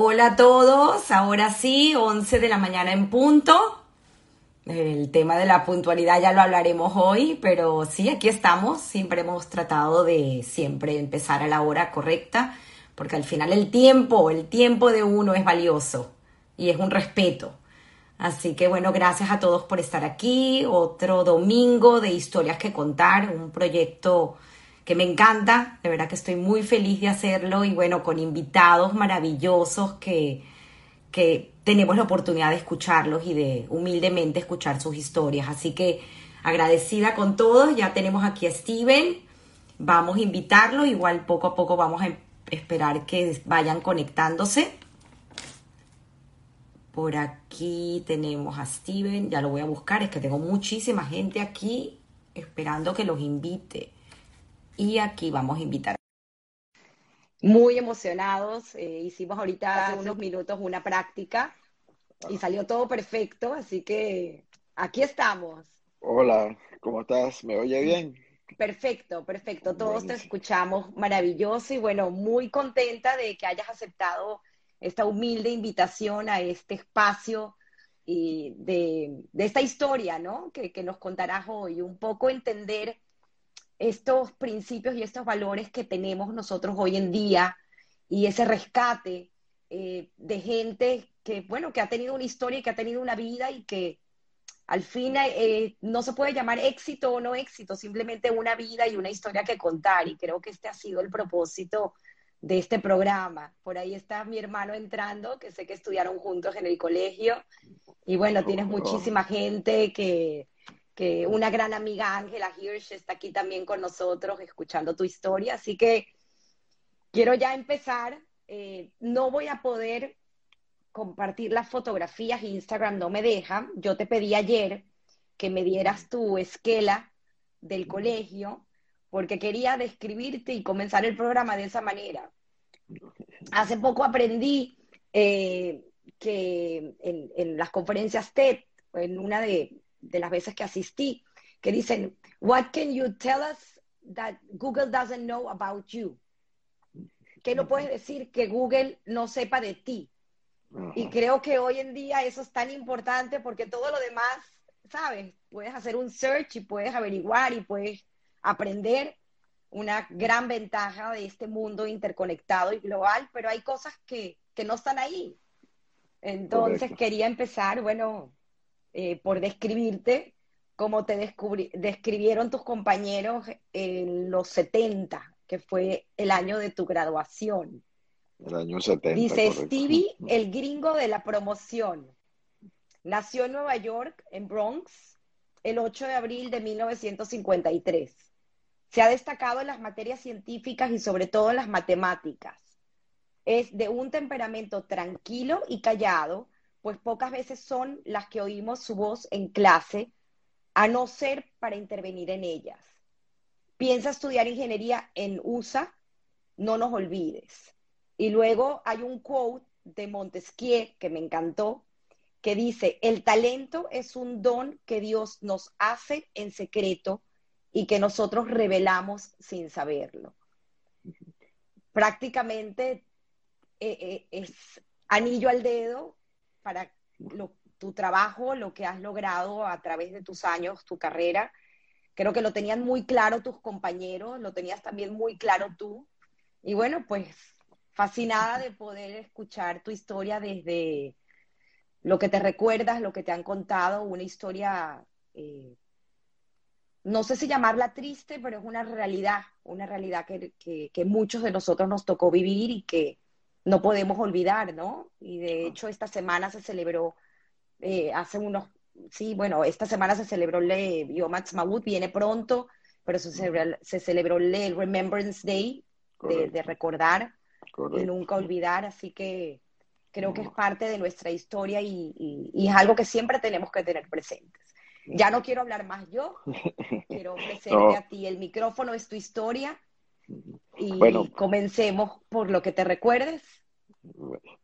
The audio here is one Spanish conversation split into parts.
Hola a todos, ahora sí, 11 de la mañana en punto. El tema de la puntualidad ya lo hablaremos hoy, pero sí, aquí estamos. Siempre hemos tratado de siempre empezar a la hora correcta, porque al final el tiempo, el tiempo de uno es valioso y es un respeto. Así que bueno, gracias a todos por estar aquí. Otro domingo de historias que contar, un proyecto que me encanta, de verdad que estoy muy feliz de hacerlo y bueno, con invitados maravillosos que, que tenemos la oportunidad de escucharlos y de humildemente escuchar sus historias. Así que agradecida con todos, ya tenemos aquí a Steven, vamos a invitarlo, igual poco a poco vamos a esperar que vayan conectándose. Por aquí tenemos a Steven, ya lo voy a buscar, es que tengo muchísima gente aquí esperando que los invite y aquí vamos a invitar. Muy emocionados, eh, hicimos ahorita hace unos minutos una práctica y salió todo perfecto, así que aquí estamos. Hola, ¿cómo estás? ¿Me oye bien? Perfecto, perfecto. Todos te escuchamos maravilloso y bueno, muy contenta de que hayas aceptado esta humilde invitación a este espacio y de, esta historia, ¿no? Que, que nos contarás hoy, un poco entender estos principios y estos valores que tenemos nosotros hoy en día y ese rescate eh, de gente que, bueno, que ha tenido una historia y que ha tenido una vida y que al fin eh, no se puede llamar éxito o no éxito, simplemente una vida y una historia que contar. Y creo que este ha sido el propósito de este programa. Por ahí está mi hermano entrando, que sé que estudiaron juntos en el colegio. Y bueno, tienes muchísima gente que, que una gran amiga Ángela Hirsch está aquí también con nosotros escuchando tu historia. Así que quiero ya empezar. Eh, no voy a poder compartir las fotografías, Instagram no me deja. Yo te pedí ayer que me dieras tu esquela del colegio porque quería describirte y comenzar el programa de esa manera. Hace poco aprendí eh, que en, en, las conferencias TED, en una de, de las veces que asistí, que dicen, What can you tell us that Google doesn't know about you? ¿Qué no puedes decir que Google no sepa de ti? Y creo que hoy en día eso es tan importante porque todo lo demás, ¿sabes? Puedes hacer un search y puedes averiguar y puedes aprender una gran ventaja de este mundo interconectado y global, pero hay cosas que, que no están ahí. Entonces quería empezar, bueno, eh, por describirte cómo te describieron tus compañeros en los 70, que fue el año de tu graduación. El año 70. Dice Stevie, el gringo de la promoción. Nació en Nueva York, en Bronx, el 8 de abril de 1953. Se ha destacado en las materias científicas y sobre todo en las matemáticas. Es de un temperamento tranquilo y callado, pues pocas veces son las que oímos su voz en clase, a no ser para intervenir en ellas. Piensa estudiar ingeniería en USA, no nos olvides. Y luego hay un quote de Montesquieu que me encantó, que dice, el talento es un don que Dios nos hace en secreto y que nosotros revelamos sin saberlo. Prácticamente eh, eh, es anillo al dedo para tu trabajo, lo que has logrado a través de tus años, tu carrera. Creo que lo tenían muy claro tus compañeros, lo tenías también muy claro tú. Y bueno, pues fascinada de poder escuchar tu historia desde lo que te recuerdas, lo que te han contado, una historia, eh, no sé si llamarla triste, pero es una realidad, una realidad que, que muchos de nosotros nos tocó vivir y que no podemos olvidar, ¿no? Y de hecho esta semana se celebró, eh, hace unos, sí, bueno, esta semana se celebró el Yom Ha'atzmaut, viene pronto, pero se celebró, se celebró el Remembrance Day, de, recordar y nunca olvidar, así que creo que es parte de nuestra historia y, es algo que siempre tenemos que tener presentes. Ya no quiero hablar más yo, quiero ofrecerte a ti el micrófono, es tu historia y bueno, comencemos por lo que te recuerdes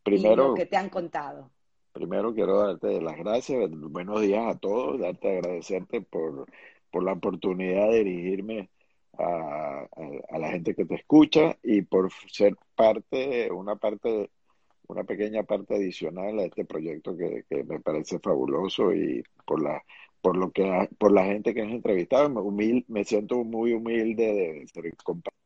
primero, y lo que te han contado. Primero quiero darte las gracias, buenos días a todos, darte agradecerte por, por la oportunidad de dirigirme a, a, la gente que te escucha y por ser parte, una parte una pequeña parte adicional a este proyecto que, que me parece fabuloso y por la por lo que por la gente que has entrevistado me, me siento muy humilde de ser compartir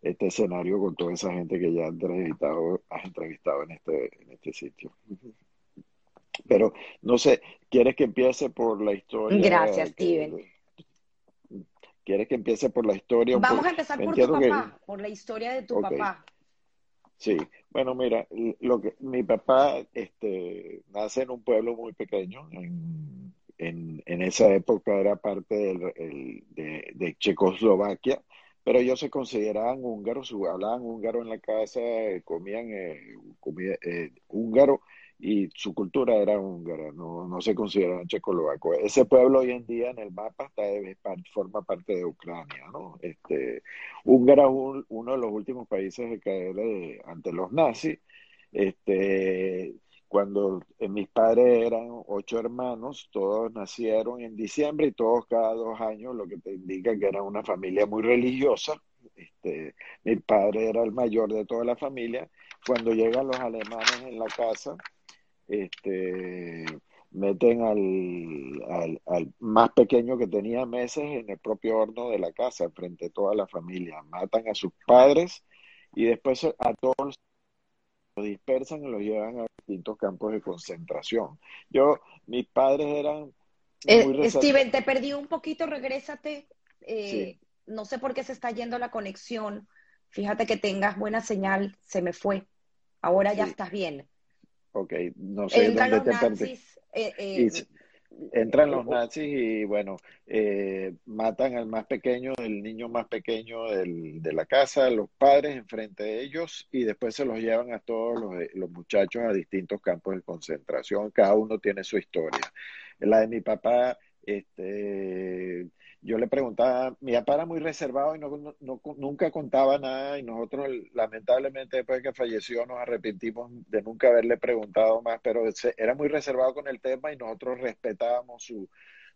este escenario con toda esa gente que ya has entrevistado has entrevistado en este en este sitio. Pero no sé quieres que empiece por la historia gracias Steven. Quieres que empiece por la historia vamos a empezar por tu papá por la historia de tu papá. Sí, bueno, mira, lo que mi papá este, nace en un pueblo muy pequeño, en, en, en esa época era parte del, el, de, de, Checoslovaquia, pero ellos se consideraban húngaros, hablaban húngaro en la casa, comían eh, eh, húngaro y su cultura era húngara, no, no se consideraban checoslovacos. Ese pueblo hoy en día en el mapa forma parte de Ucrania, ¿no? Este, Húngara es uno de los últimos países de caer ante los nazis. Este, cuando mis padres eran ocho hermanos, todos nacieron en diciembre y todos cada dos años, lo que te indica que era una familia muy religiosa. Este, mi padre era el mayor de toda la familia. Cuando llegan los alemanes en la casa, este, meten al, al, más pequeño que tenía meses en el propio horno de la casa, frente a toda la familia. Matan a sus padres y después a todos los dispersan y los llevan a distintos campos de concentración. Yo, mis padres eran... Eh, Steven, te perdí un poquito, regrésate. Eh, no sé por qué se está yendo la conexión. Fíjate que tengas buena señal, se me fue. Ahora ya estás bien. Ok, no sé dónde te nazis, eh, eh, Entran los nazis y bueno, eh, matan al más pequeño, el niño más pequeño del, de la casa, los padres enfrente de ellos y después se los llevan a todos los, los muchachos a distintos campos de concentración. Cada uno tiene su historia. La de mi papá, este, yo le preguntaba, mi papá era muy reservado y no, no, nunca contaba nada y nosotros lamentablemente después de que falleció nos arrepentimos de nunca haberle preguntado más, pero era muy reservado con el tema y nosotros respetábamos su,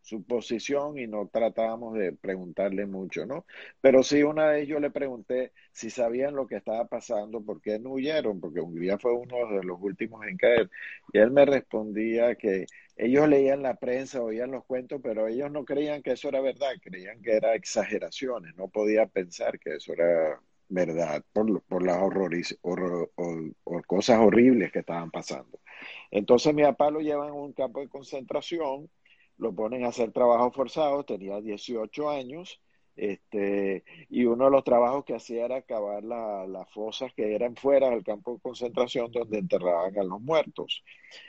su posición y no tratábamos de preguntarle mucho, ¿no? Pero sí una vez yo le pregunté si sabían lo que estaba pasando, por qué no huyeron, porque Hungría fue uno de los últimos en caer. Y él me respondía que ellos leían la prensa, oían los cuentos, pero ellos no creían que eso era verdad, creían que era exageraciones, no podía pensar que eso era verdad por, por las horrores, horror, o, cosas horribles que estaban pasando. Entonces mi papá lo llevan a un campo de concentración, lo ponen a hacer trabajos forzados, tenía 18 años, este, y uno de los trabajos que hacía era acabar las fosas que eran fuera del campo de concentración donde enterraban a los muertos.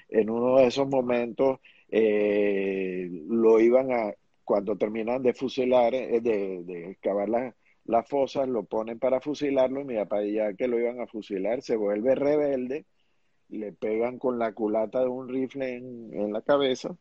En uno de esos momentos eh, lo iban a, cuando terminan de fusilar, eh, de, de excavar las fosas, lo ponen para fusilarlo y mi papá ya que lo iban a fusilar se vuelve rebelde, le pegan con la culata de un rifle en, en la cabeza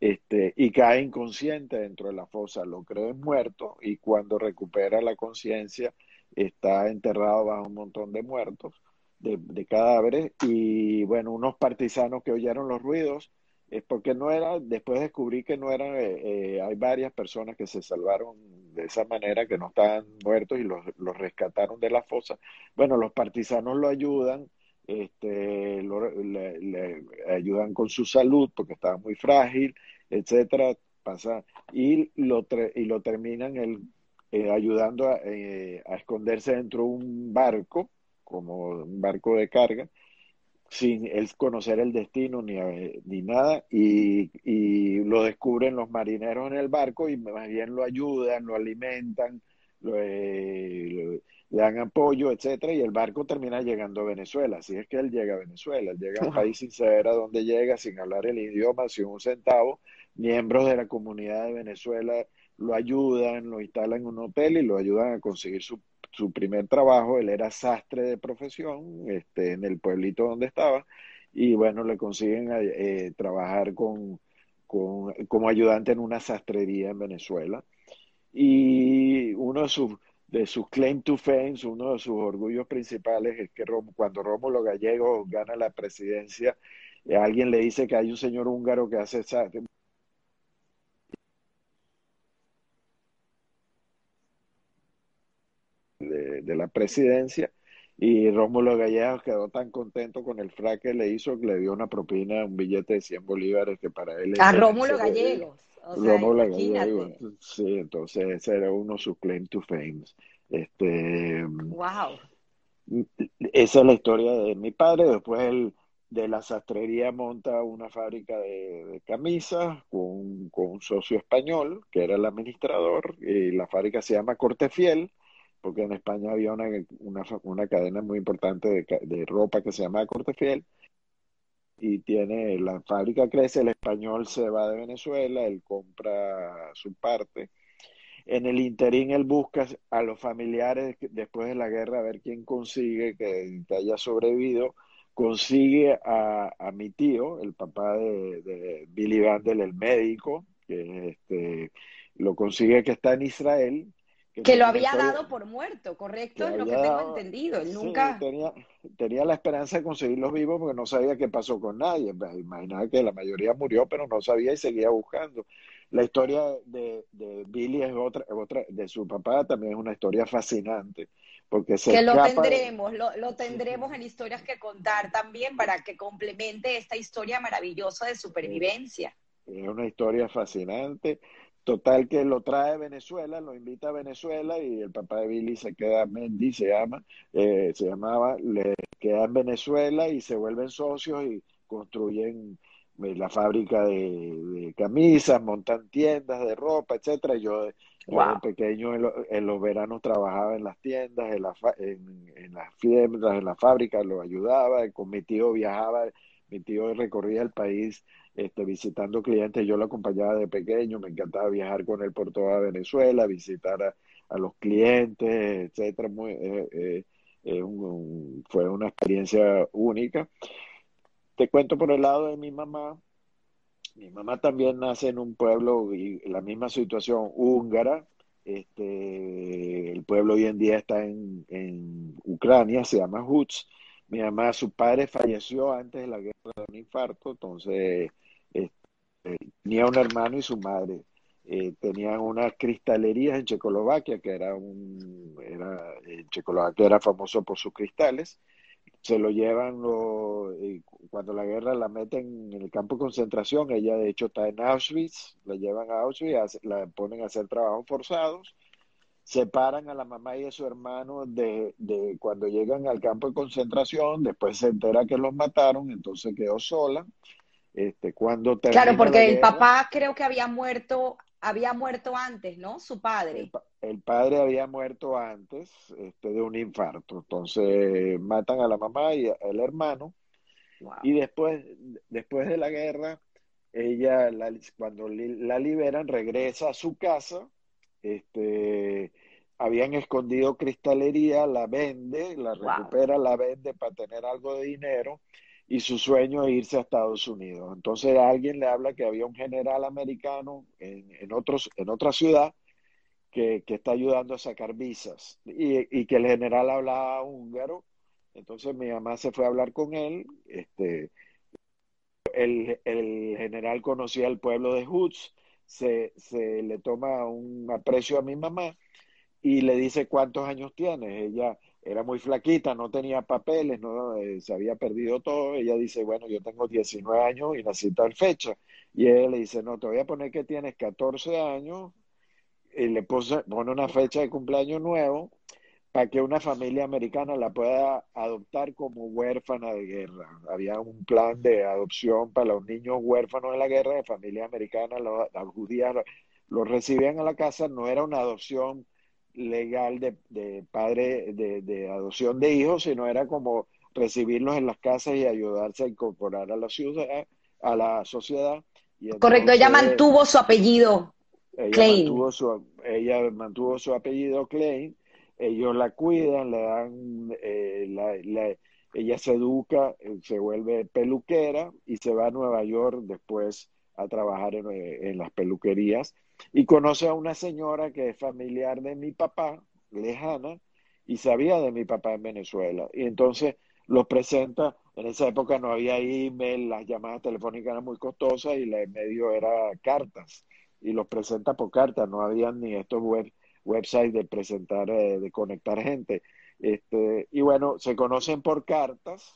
este, y cae inconsciente dentro de la fosa, lo creen muerto y cuando recupera la conciencia está enterrado bajo un montón de muertos, de, cadáveres y bueno, unos partisanos que oyeron los ruidos, es porque no era, después descubrí que no eran, eh, eh, hay varias personas que se salvaron de esa manera, que no estaban muertos y los, los rescataron de la fosa. Bueno, los partisanos lo ayudan, este, le, ayudan con su salud porque estaba muy frágil, etcétera, pasa, y lo, y lo terminan el, eh, ayudando a, eh, a, esconderse dentro de un barco, como un barco de carga, sin él conocer el destino ni, eh, ni nada, y, lo descubren los marineros en el barco y más bien lo ayudan, lo alimentan, lo, lo le dan apoyo, etcétera, y el barco termina llegando a Venezuela. Así es que él llega a Venezuela, él llega a un país sin saber a dónde llega, sin hablar el idioma, sin un centavo. Miembros de la comunidad de Venezuela lo ayudan, lo instalan en un hotel y lo ayudan a conseguir su, su primer trabajo. Él era sastre de profesión este, en el pueblito donde estaba, y bueno, le consiguen eh, trabajar con, con, como ayudante en una sastrería en Venezuela. Y uno de sus de sus claim to fame, uno de sus orgullos principales es que cuando Rómulo Gallego gana la presidencia, eh, alguien le dice que hay un señor húngaro que hace esa, de, de, la presidencia Y Rómulo Gallegos quedó tan contento con el frac que le hizo que le dio una propina, un billete de 100 bolívares que para él... A Rómulo Gallegos. Gallegos. Sí, entonces ese era uno de sus claim to fame. Este, wow. Esa es la historia de mi padre. Después él de la sastrería monta una fábrica de, camisas con, un socio español, que era el administrador, y la fábrica se llama Cortefiel, porque en España había una, una, cadena muy importante de, de, ropa que se llama Cortefiel, y tiene, la fábrica crece, el español se va de Venezuela, él compra su parte. En el interín él busca a los familiares después de la guerra a ver quién consigue que haya sobrevivido consigue a, mi tío, el papá de, Billy Vandel, el médico, que este, lo consigue que está en Israel. Que, lo había dado por muerto, ¿correcto? Es lo que tengo entendido. nunca... tenía, tenía la esperanza de conseguirlos vivos porque no sabía qué pasó con nadie. Imaginaba que la mayoría murió, pero no sabía y seguía buscando. La historia de, de Billy es otra, otra, de su papá también es una historia fascinante que lo tendremos, lo, tendremos en historias que contar también para que complemente esta historia maravillosa de supervivencia. Es una historia fascinante. Total que lo trae a Venezuela, lo invita a Venezuela y el papá de Billy se queda, Mendy se llama, eh, se llamaba, le queda en Venezuela y se vuelven socios y construyen eh, la fábrica de, camisas, montan tiendas de ropa, etcétera. Yo cuando pequeño en, los veranos trabajaba en las tiendas, en, en, las tiendas, en las fábricas, lo ayudaba, con mi tío viajaba, mi tío recorría el país este, visitando clientes, yo lo acompañaba de pequeño, me encantaba viajar con él por toda Venezuela, visitar a, los clientes, etcétera, muy, eh, eh, fue una experiencia única. Te cuento por el lado de mi mamá, mi mamá también nace en un pueblo la misma situación húngara. Este, el pueblo hoy en día está en, en Ucrania, se llama Huts. Mi mamá, su padre falleció antes de la guerra de un infarto, entonces este, tenía un hermano y su madre. Eh, tenían unas cristalerías en Checoslovaquia, que era un, era, Checoslovaquia era famoso por sus cristales, se lo llevan lo, cuando la guerra la meten en el campo de concentración, ella de hecho está en Auschwitz, la llevan a Auschwitz, la ponen a hacer trabajos forzados, separan a la mamá y a su hermano de, de cuando llegan al campo de concentración, después se entera que los mataron, entonces quedó sola. Este, cuando claro, porque el papá creo que había muerto había muerto antes, ¿no? Su padre. El, padre había muerto antes este, de un infarto. Entonces matan a la mamá y al hermano. Y después, después de la guerra, ella, cuando la liberan, regresa a su casa. Este, habían escondido cristalería, la vende, la recupera, la vende para tener algo de dinero y su sueño es irse a Estados Unidos. Entonces alguien le habla que había un general americano en, en, otros, en otra ciudad que, que, está ayudando a sacar visas y, y, que el general hablaba húngaro. Entonces mi mamá se fue a hablar con él. Este, el, el general conocía el pueblo de Hoods, se, se le toma un aprecio a mi mamá y le dice cuántos años tiene. Ella era muy flaquita, no tenía papeles, no eh, se había perdido todo. Ella dice, bueno, yo tengo 19 años y nací tal fecha. Y él le dice, no, te voy a poner que tienes 14 años y le pone una fecha de cumpleaños nuevo para que una familia americana la pueda adoptar como huérfana de guerra. Había un plan de adopción para los niños huérfanos de la guerra de familia americana, las judías los recibían a la casa, no era una adopción legal de, de padre de, de, adopción de hijos, sino era como recibirlos en las casas y ayudarse a incorporar a la ciudad, a la sociedad. Correcto, ella mantuvo su apellido ella Klein. Mantuvo su, ella mantuvo su apellido Klein, ellos la cuidan, le dan, eh, la, ella se educa, eh, se vuelve peluquera y se va a Nueva York después a trabajar en, eh, en las peluquerías y conoce a una señora que es familiar de mi papá, lejana, y sabía de mi papá en Venezuela. Y entonces los presenta, en esa época no había email, las llamadas telefónicas eran muy costosas y el medio era cartas. Y los presenta por cartas, no había ni estos web, websites de presentar, eh, de conectar gente. Este, y bueno, se conocen por cartas.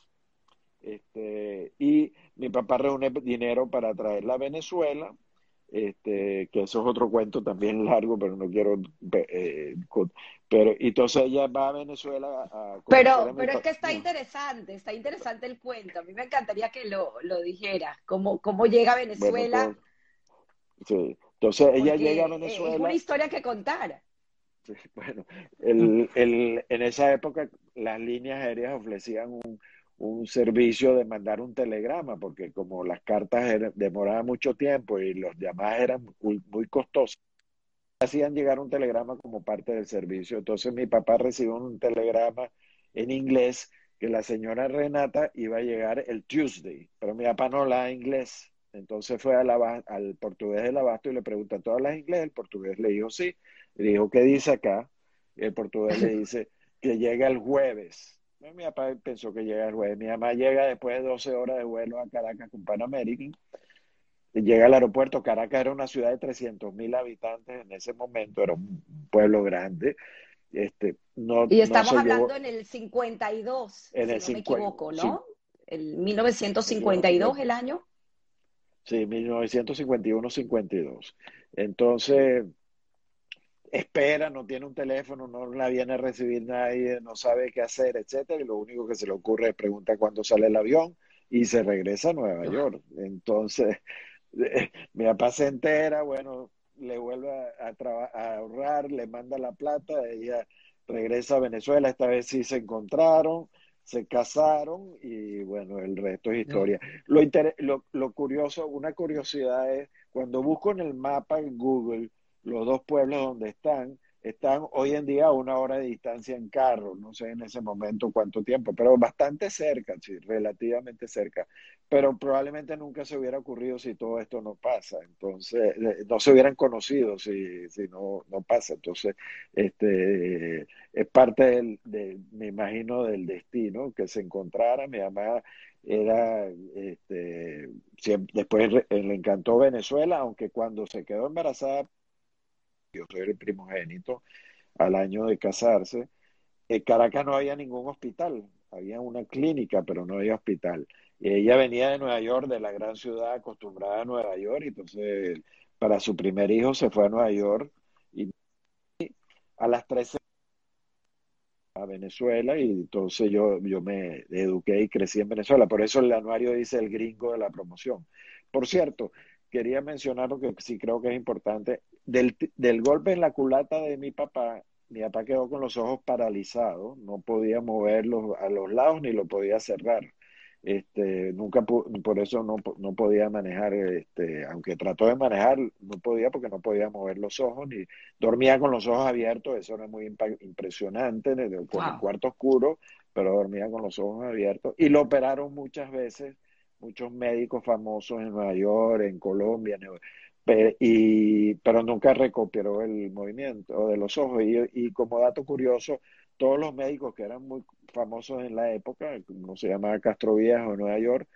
Este, y mi papá reúne dinero para traerla a Venezuela este, que eso es otro cuento también largo, pero no quiero... Eh, pero entonces ella va a Venezuela a... pero pero es que está interesante, está interesante el cuento. A mí me encantaría que lo, lo dijera, cómo, cómo llega a Venezuela. Pues, sí, entonces ella llega a Venezuela... Es una historia que contar. bueno, el, el, en esa época las líneas aéreas ofrecían un, un servicio de mandar un telegrama, porque como las cartas demoraban mucho tiempo y los llamadas eran muy, muy costosas, hacían llegar un telegrama como parte del servicio. Entonces mi papá recibió un telegrama en inglés que la señora Renata iba a llegar el Tuesday, pero mi papá no habla inglés. Entonces fue al portugués del abasto y le pregunta, ¿tú hablas inglés? El portugués le dijo sí. Le dijo, ¿qué dice acá? El portugués le dice que llega el jueves. Mi papá pensó que llega el jueves. Mi mamá llega después de 12 horas de vuelo a Caracas con Pan American. Llega al aeropuerto. Caracas era una ciudad de 300 mil habitantes en ese momento, era un pueblo grande. Este, no, y estamos hablando en el 52, en si el no me equivoco, ¿no? El 1952, el año. Sí, 1951-52. Entonces, espera, no tiene un teléfono, no la viene a recibir nadie, no sabe qué hacer, etcétera, y lo único que se le ocurre es preguntar cuándo sale el avión y se regresa a Nueva York. Entonces, mi papá se entera, bueno, le vuelve a, a, ahorrar, le manda la plata, ella regresa a Venezuela, esta vez sí se encontraron, se casaron y bueno, el resto es historia. Lo, lo, lo curioso, una curiosidad es, cuando busco en el mapa en Google, los dos pueblos donde están, están hoy en día a una hora de distancia en carro, no sé en ese momento cuánto tiempo, pero bastante cerca, sí, relativamente cerca. Pero probablemente nunca se hubiera ocurrido si todo esto no pasa, entonces eh, no se hubieran conocido si, si no, no pasa. Entonces, este es parte del, me imagino, del destino que se encontrara. Mi mamá era, este, después le encantó Venezuela, aunque cuando se quedó embarazada yo soy el primogénito, al año de casarse, en Caracas no había ningún hospital, había una clínica, pero no había hospital. Y ella venía de Nueva York, de la gran ciudad, acostumbrada a Nueva York, y entonces para su primer hijo se fue a Nueva York y a las 13 a Venezuela y entonces yo, yo me eduqué y crecí en Venezuela. Por eso el anuario dice el gringo de la promoción. Por cierto, quería mencionar lo que sí creo que es importante. Del, del golpe en la culata de mi papá, mi papá quedó con los ojos paralizados, no podía moverlos a los lados ni lo podía cerrar. Este, nunca por eso no, no podía manejar, este, aunque trató de manejar, no podía porque no podía mover los ojos ni dormía con los ojos abiertos, eso era muy impresionante, con el cuarto oscuro, pero dormía con los ojos abiertos y lo operaron muchas veces muchos médicos famosos en Nueva York, en Colombia, y, pero nunca recuperó el movimiento de los ojos. Y, como dato curioso, todos los médicos que eran muy famosos en la época, como se llamaba Castro Viejo Nueva York,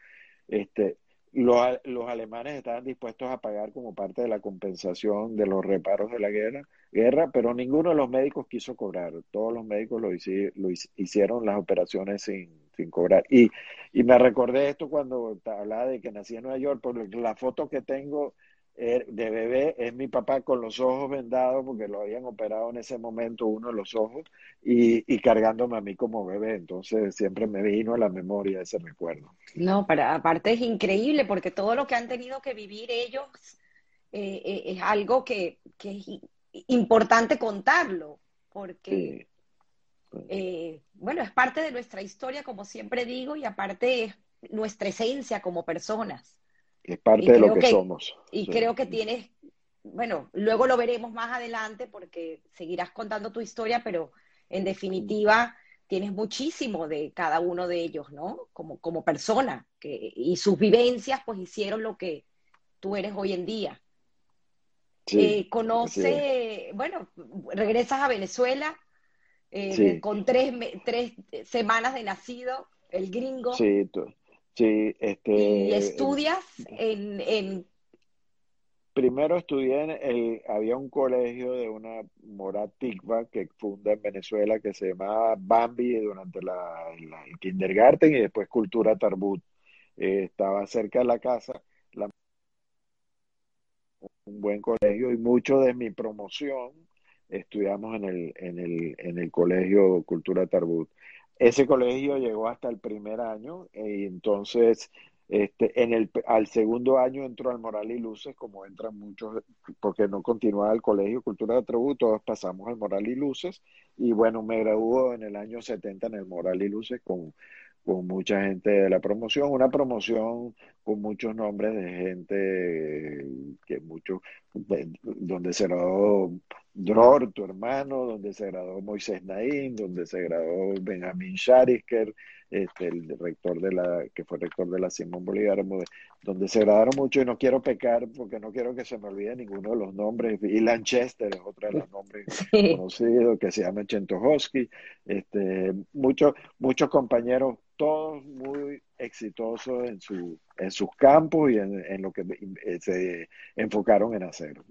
este, los, los, alemanes estaban dispuestos a pagar como parte de la compensación de los reparos de la guerra, guerra pero ninguno de los médicos quiso cobrar. Todos los médicos lo, hicieron las operaciones sin, cobrar. Y, y me recordé esto cuando hablaba de que nací en Nueva York, porque la foto que tengo de bebé es mi papá con los ojos vendados porque lo habían operado en ese momento uno de los ojos y, y cargándome a mí como bebé. Entonces siempre me vino a la memoria ese recuerdo. No, para, aparte es increíble porque todo lo que han tenido que vivir ellos eh, eh, es algo que, que, es importante contarlo porque... Eh, bueno, es parte de nuestra historia, como siempre digo, y aparte es nuestra esencia como personas. Es parte de lo que, somos. Y creo que tienes, bueno, luego lo veremos más adelante porque seguirás contando tu historia, pero en definitiva tienes muchísimo de cada uno de ellos, ¿no? Como, como persona, que, y sus vivencias pues hicieron lo que tú eres hoy en día. Eh, conoce, bueno, regresas a Venezuela, eh, con tres, tres semanas de nacido, el gringo. Sí, sí, este... Y estudias en, en primero estudié en el, había un colegio de una Morat Tikva que funda en Venezuela que se llamaba Bambi durante la, el kindergarten y después Cultura Tarbut. Eh, estaba cerca de la casa, un buen colegio y mucho de mi promoción estudiamos en el, en el, en el colegio Cultura Tarbut. Ese colegio llegó hasta el primer año y entonces este, en el, al segundo año entró al Moral y Luces, como entran muchos, porque no continuaba el colegio Cultura de Tributo, todos pasamos al Moral y Luces, y bueno, me graduó en el año 70 en el Moral y Luces con, con mucha gente de la promoción, una promoción con muchos nombres de gente que mucho, donde se graduó Dror, tu hermano, donde se graduó Moisés Naín, donde se graduó Benjamín Sharisker, este, el rector de la, que fue rector de la Simón Bolívar, donde se graduaron mucho y no quiero pecar porque no quiero que se me olvide ninguno de los nombres. Y Lanchester es otro de los nombres conocidos, que se llama Chentojoski, este, muchos, muchos compañeros, todos muy exitosos en su, en sus campos y en, en lo que eh, se enfocaron en hacer.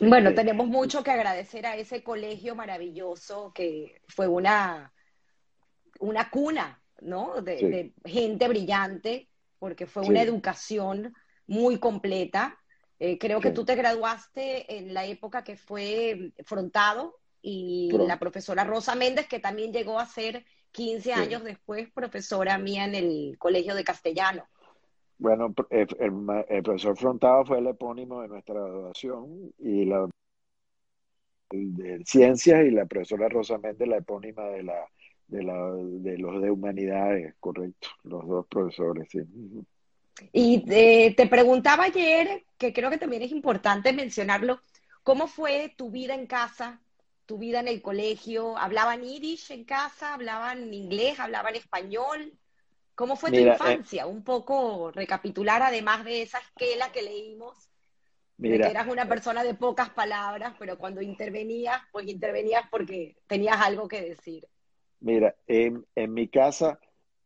Bueno, este, tenemos mucho que agradecer a ese colegio maravilloso que fue una una cuna, ¿no? De, gente brillante, porque fue una educación muy completa. Eh, creo que tú te graduaste en la época que fue frontado y la profesora Rosa Méndez, que también llegó a ser 15 años después profesora mía en el Colegio de Castellano. Bueno, el, profesor Frontado fue el epónimo de nuestra graduación y la de ciencias y la profesora Rosa Méndez la epónima de la de, la, de los de humanidades, correcto, los dos profesores, sí. Y te, te preguntaba ayer, que creo que también es importante mencionarlo, ¿cómo fue tu vida en casa, tu vida en el colegio? ¿Hablaban irish en casa? ¿Hablaban inglés? ¿Hablaban español? ¿Cómo fue tu eh, infancia? Un poco recapitular, además de esa esquela que leímos, de que eras una persona de pocas palabras, pero cuando intervenías, pues intervenías porque tenías algo que decir. Mira, en, en mi casa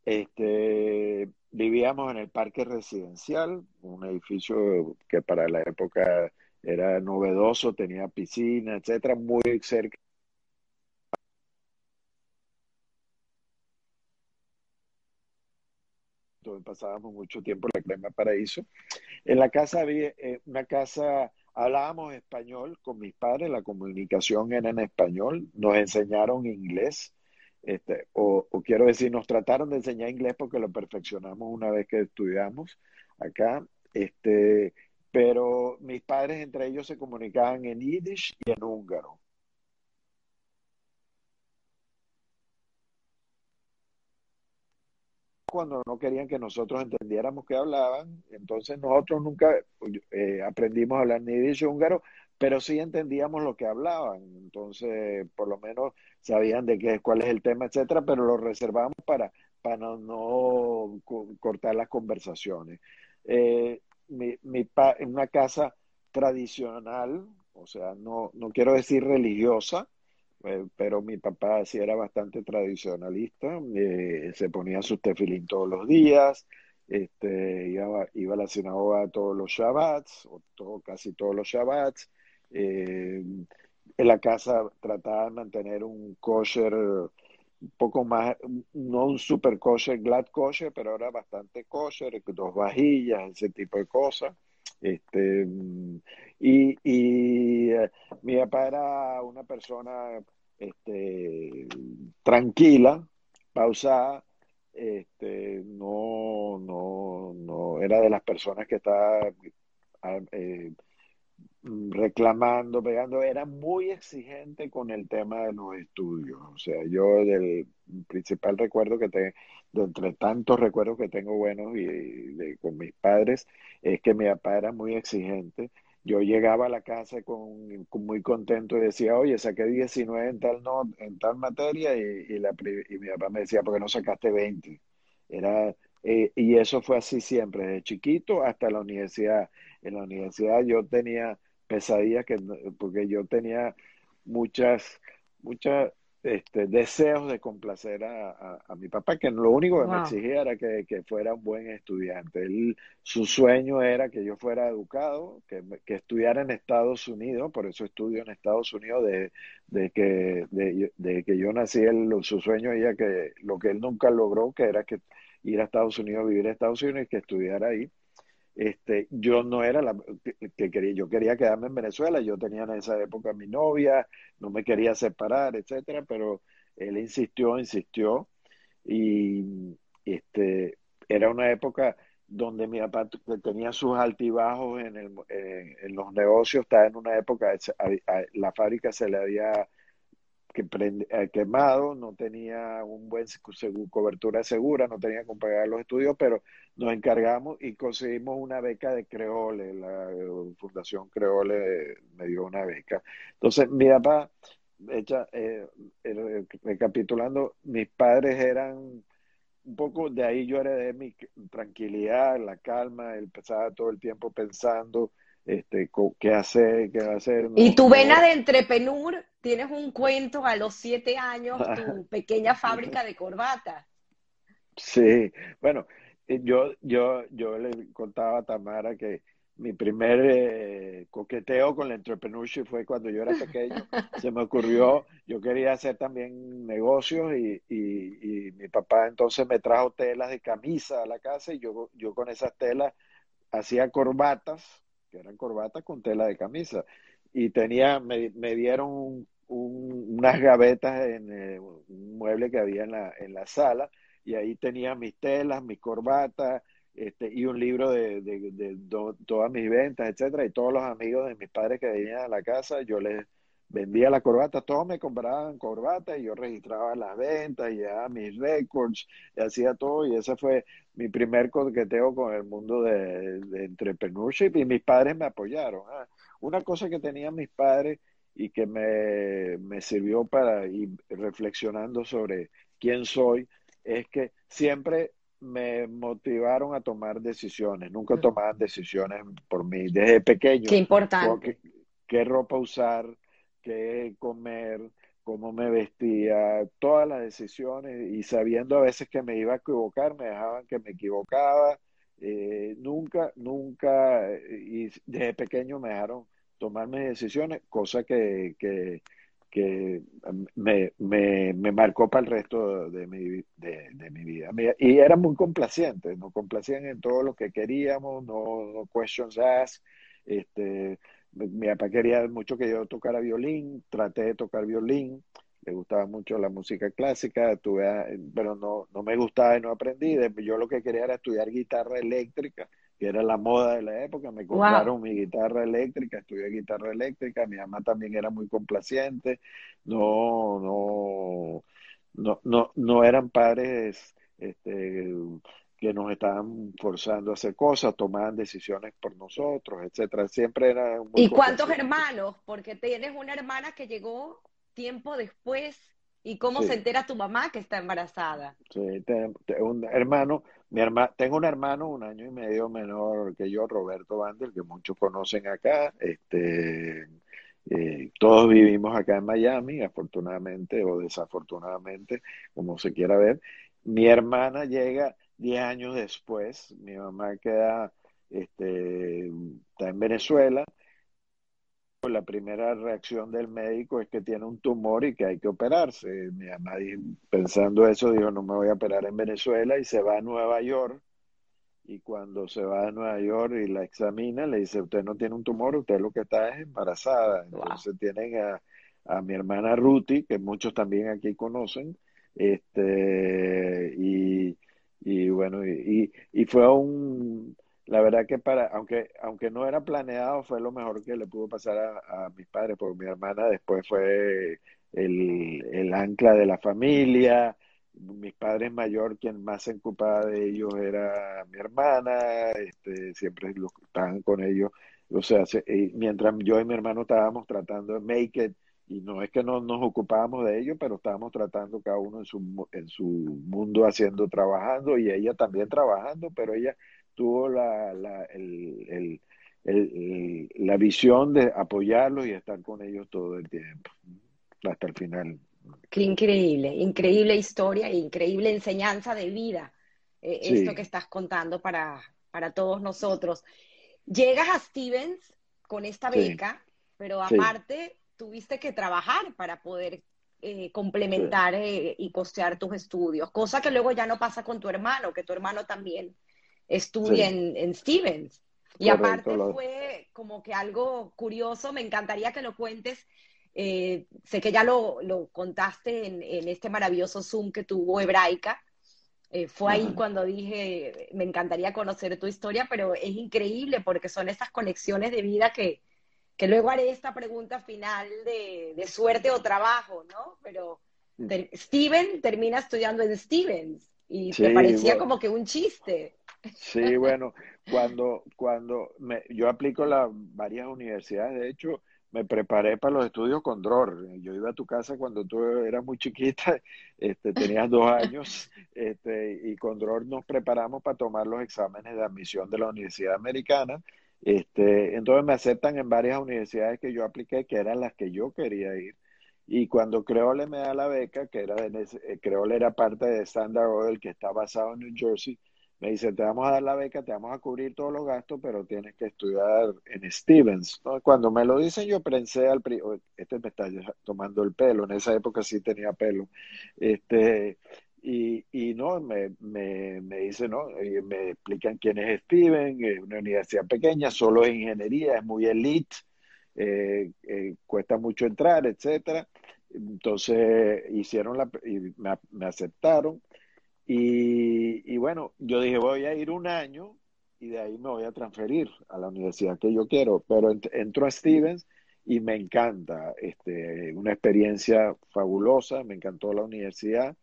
este, vivíamos en el parque residencial, un edificio que para la época era novedoso, tenía piscina, etcétera, muy cerca. Pasábamos mucho tiempo en la Crema Paraíso. En la casa había eh, una casa, hablábamos español con mis padres, la comunicación era en español, nos enseñaron inglés este, o, quiero decir, nos trataron de enseñar inglés porque lo perfeccionamos una vez que estudiamos acá, este, pero mis padres entre ellos se comunicaban en yiddish y en húngaro. Cuando no querían que nosotros entendiéramos qué hablaban, entonces nosotros nunca eh, aprendimos a hablar ni yiddish o húngaro, pero sí entendíamos lo que hablaban, entonces por lo menos sabían de qué, cuál es el tema, etcétera, pero lo reservamos para, para no, cortar las conversaciones. Eh, mi, mi en una casa tradicional, o sea, no, no quiero decir religiosa, eh, pero mi papá sí era bastante tradicionalista, eh, se ponía su tefilín todos los días, este, iba, iba a la sinagoga todos los Shabbats, o todo, casi todos los Shabbats, eh, en la casa trataba de mantener un kosher un poco más, no un super kosher, glad kosher, pero era bastante kosher, dos vajillas, ese tipo de cosas. Este, y, y eh, mi papá era una persona este, tranquila, pausada, este, no, no, no, era de las personas que estaba eh, Mm, reclamando, pegando, era muy exigente con el tema de los estudios. O sea, yo del principal recuerdo que tengo, de entre tantos recuerdos que tengo buenos y, de, con mis padres, es que mi papá era muy exigente. Yo llegaba a la casa con, muy contento y decía, oye, saqué 19 en tal, no, en tal materia y, la, y mi papá me decía, ¿por qué no sacaste 20? Era, eh, y eso fue así siempre, desde chiquito hasta la universidad. En la universidad yo tenía pesadillas que porque yo tenía muchas muchas este, deseos de complacer a, mi papá, que lo único que me exigía era que, fuera un buen estudiante. Él, su sueño era que yo fuera educado, que, que estudiara en Estados Unidos, por eso estudio en Estados Unidos de, de que, de, que yo nací, él, su sueño era que lo que él nunca logró, que era que ir a Estados Unidos, vivir en Estados Unidos y que estudiara ahí. Este, yo no era la que, quería, yo quería quedarme en Venezuela, yo tenía en esa época mi novia, no me quería separar, etcétera, pero él insistió, insistió, y este, era una época donde mi papá tenía sus altibajos en, el, en los negocios, estaba en una época, la fábrica se le había que eh, quemado, no tenía un buen cobertura segura, no tenía que pagar los estudios, pero nos encargamos y conseguimos una beca de Creole, la eh, Fundación Creole me dio una beca. Entonces, mi papá, hecha, eh, recapitulando, mis padres eran un poco de ahí yo heredé mi tranquilidad, la calma, él pasaba todo el tiempo pensando este, qué hacer, qué hacer. y tu vena de entrepenur, tienes un cuento a los siete años, tu pequeña fábrica de corbatas. Sí, bueno, eh, yo, yo, yo le contaba a Tamara que mi primer eh, coqueteo con la entrepreneurship fue cuando yo era pequeño. Se me ocurrió, yo quería hacer también negocios y, y, y, mi papá entonces me trajo telas de camisa a la casa y yo, yo con esas telas hacía corbatas que eran corbatas con tela de camisa. Y tenía, me, dieron unas gavetas en eh, un mueble que había en la, en la sala, y ahí tenía mis telas, mis corbatas, este, y un libro de, de, todas mis ventas, etcétera, y todos los amigos de mis padres que venían a la casa, yo les vendía la corbata, todos me compraban corbata y yo registraba las ventas y ya mis récords y hacía todo y ese fue mi primer coqueteo con el mundo de, de entrepreneurship y mis padres me apoyaron. Ah, una cosa que tenían mis padres y que me, me sirvió para ir reflexionando sobre quién soy es que siempre me motivaron a tomar decisiones, nunca tomaban decisiones por mí desde pequeño. Qué importante. qué ropa usar, qué comer, cómo me vestía, todas las decisiones y sabiendo a veces que me iba a equivocar, me dejaban que me equivocaba. Eh, nunca, nunca, y desde pequeño me dejaron tomar mis decisiones, cosa que, que, que me, me, me, marcó para el resto de mi, de, mi vida. Y era muy complaciente, nos complacían en todo lo que queríamos, no, no questions asked, este, mi papá quería mucho que yo tocara violín, traté de tocar violín, le gustaba mucho la música clásica, tuve, pero no, no me gustaba y no aprendí. Yo lo que quería era estudiar guitarra eléctrica, que era la moda de la época. Me compraron mi guitarra eléctrica, estudié guitarra eléctrica. Mi mamá también era muy complaciente. No, no, no, no, no eran padres este, que nos estaban forzando a hacer cosas, tomaban decisiones por nosotros, etcétera. Siempre era ¿Y cuántos hermanos? Porque tienes una hermana que llegó tiempo después. ¿Y cómo se entera tu mamá que está embarazada? Sí, tengo un hermano, mi hermano, tengo un hermano un año y medio menor que yo, Roberto Vandel, que muchos conocen acá. Este, eh, todos vivimos acá en Miami, afortunadamente o desafortunadamente, como se quiera ver. Mi hermana llega Diez años después, mi mamá queda, este, está en Venezuela. La primera reacción del médico es que tiene un tumor y que hay que operarse. Mi mamá, pensando eso, dijo, no me voy a operar en Venezuela y se va a Nueva York. Y cuando se va a Nueva York y la examina, le dice, usted no tiene un tumor, usted lo que está es embarazada. Entonces tienen a, a mi hermana Ruti, que muchos también aquí conocen, este, y y bueno, y, y, fue un, la verdad que para, aunque, aunque no era planeado, fue lo mejor que le pudo pasar a, mis padres, porque mi hermana después fue el, el ancla de la familia, mis padres mayor, quien más se ocupaba de ellos era mi hermana, este, siempre estaban con ellos, o sea, mientras yo y mi hermano estábamos tratando de make it, y no es que no nos ocupábamos de ello, pero estábamos tratando cada uno en su, en su mundo haciendo, trabajando, y ella también trabajando, pero ella tuvo la, la, el, el, la visión de apoyarlos y estar con ellos todo el tiempo, hasta el final. Qué increíble, increíble historia e increíble enseñanza de vida, eh, esto que estás contando para, para todos nosotros. Llegas a Stevens con esta beca, pero aparte tuviste que trabajar para poder eh, complementar eh, y costear tus estudios, cosa que luego ya no pasa con tu hermano, que tu hermano también estudia en, Stevens. Y aparte fue como que algo curioso, me encantaría que lo cuentes. Eh, sé que ya lo, contaste en, este maravilloso Zoom que tuvo Hebraica. fue ahí cuando dije, me encantaría conocer tu historia, pero es increíble porque son esas conexiones de vida que, que luego haré esta pregunta final de, suerte o trabajo, ¿no? Pero mm. Steven termina estudiando en Stevens y me parecía como que un chiste. Sí, bueno, cuando, cuando me, yo aplico las varias universidades, de hecho, me preparé para los estudios con DROR. Yo iba a tu casa cuando tú eras muy chiquita, este, tenías dos años, este, y con DROR nos preparamos para tomar los exámenes de admisión de la Universidad Americana este, entonces me aceptan en varias universidades que yo apliqué, que eran las que yo quería ir. Y cuando Creole me da la beca, que era de, eh, Creole era parte de Standard Oil, que está basado en New Jersey, me dice, te vamos a dar la beca, te vamos a cubrir todos los gastos, pero tienes que estudiar en Stevens. Cuando me lo dicen, yo pensé al... Este me está tomando el pelo, en esa época sí tenía pelo. Este, y, y no, me, me, me dice, ¿no? me explican quién es Steven, es una universidad pequeña, solo es ingeniería, es muy elite, eh, eh, cuesta mucho entrar, etcétera. Entonces hicieron la, y me, aceptaron. Y, y, bueno, yo dije, voy a ir un año y de ahí me voy a transferir a la universidad que yo quiero. Pero entro a Stevens y me encanta, este, una experiencia fabulosa, me encantó la universidad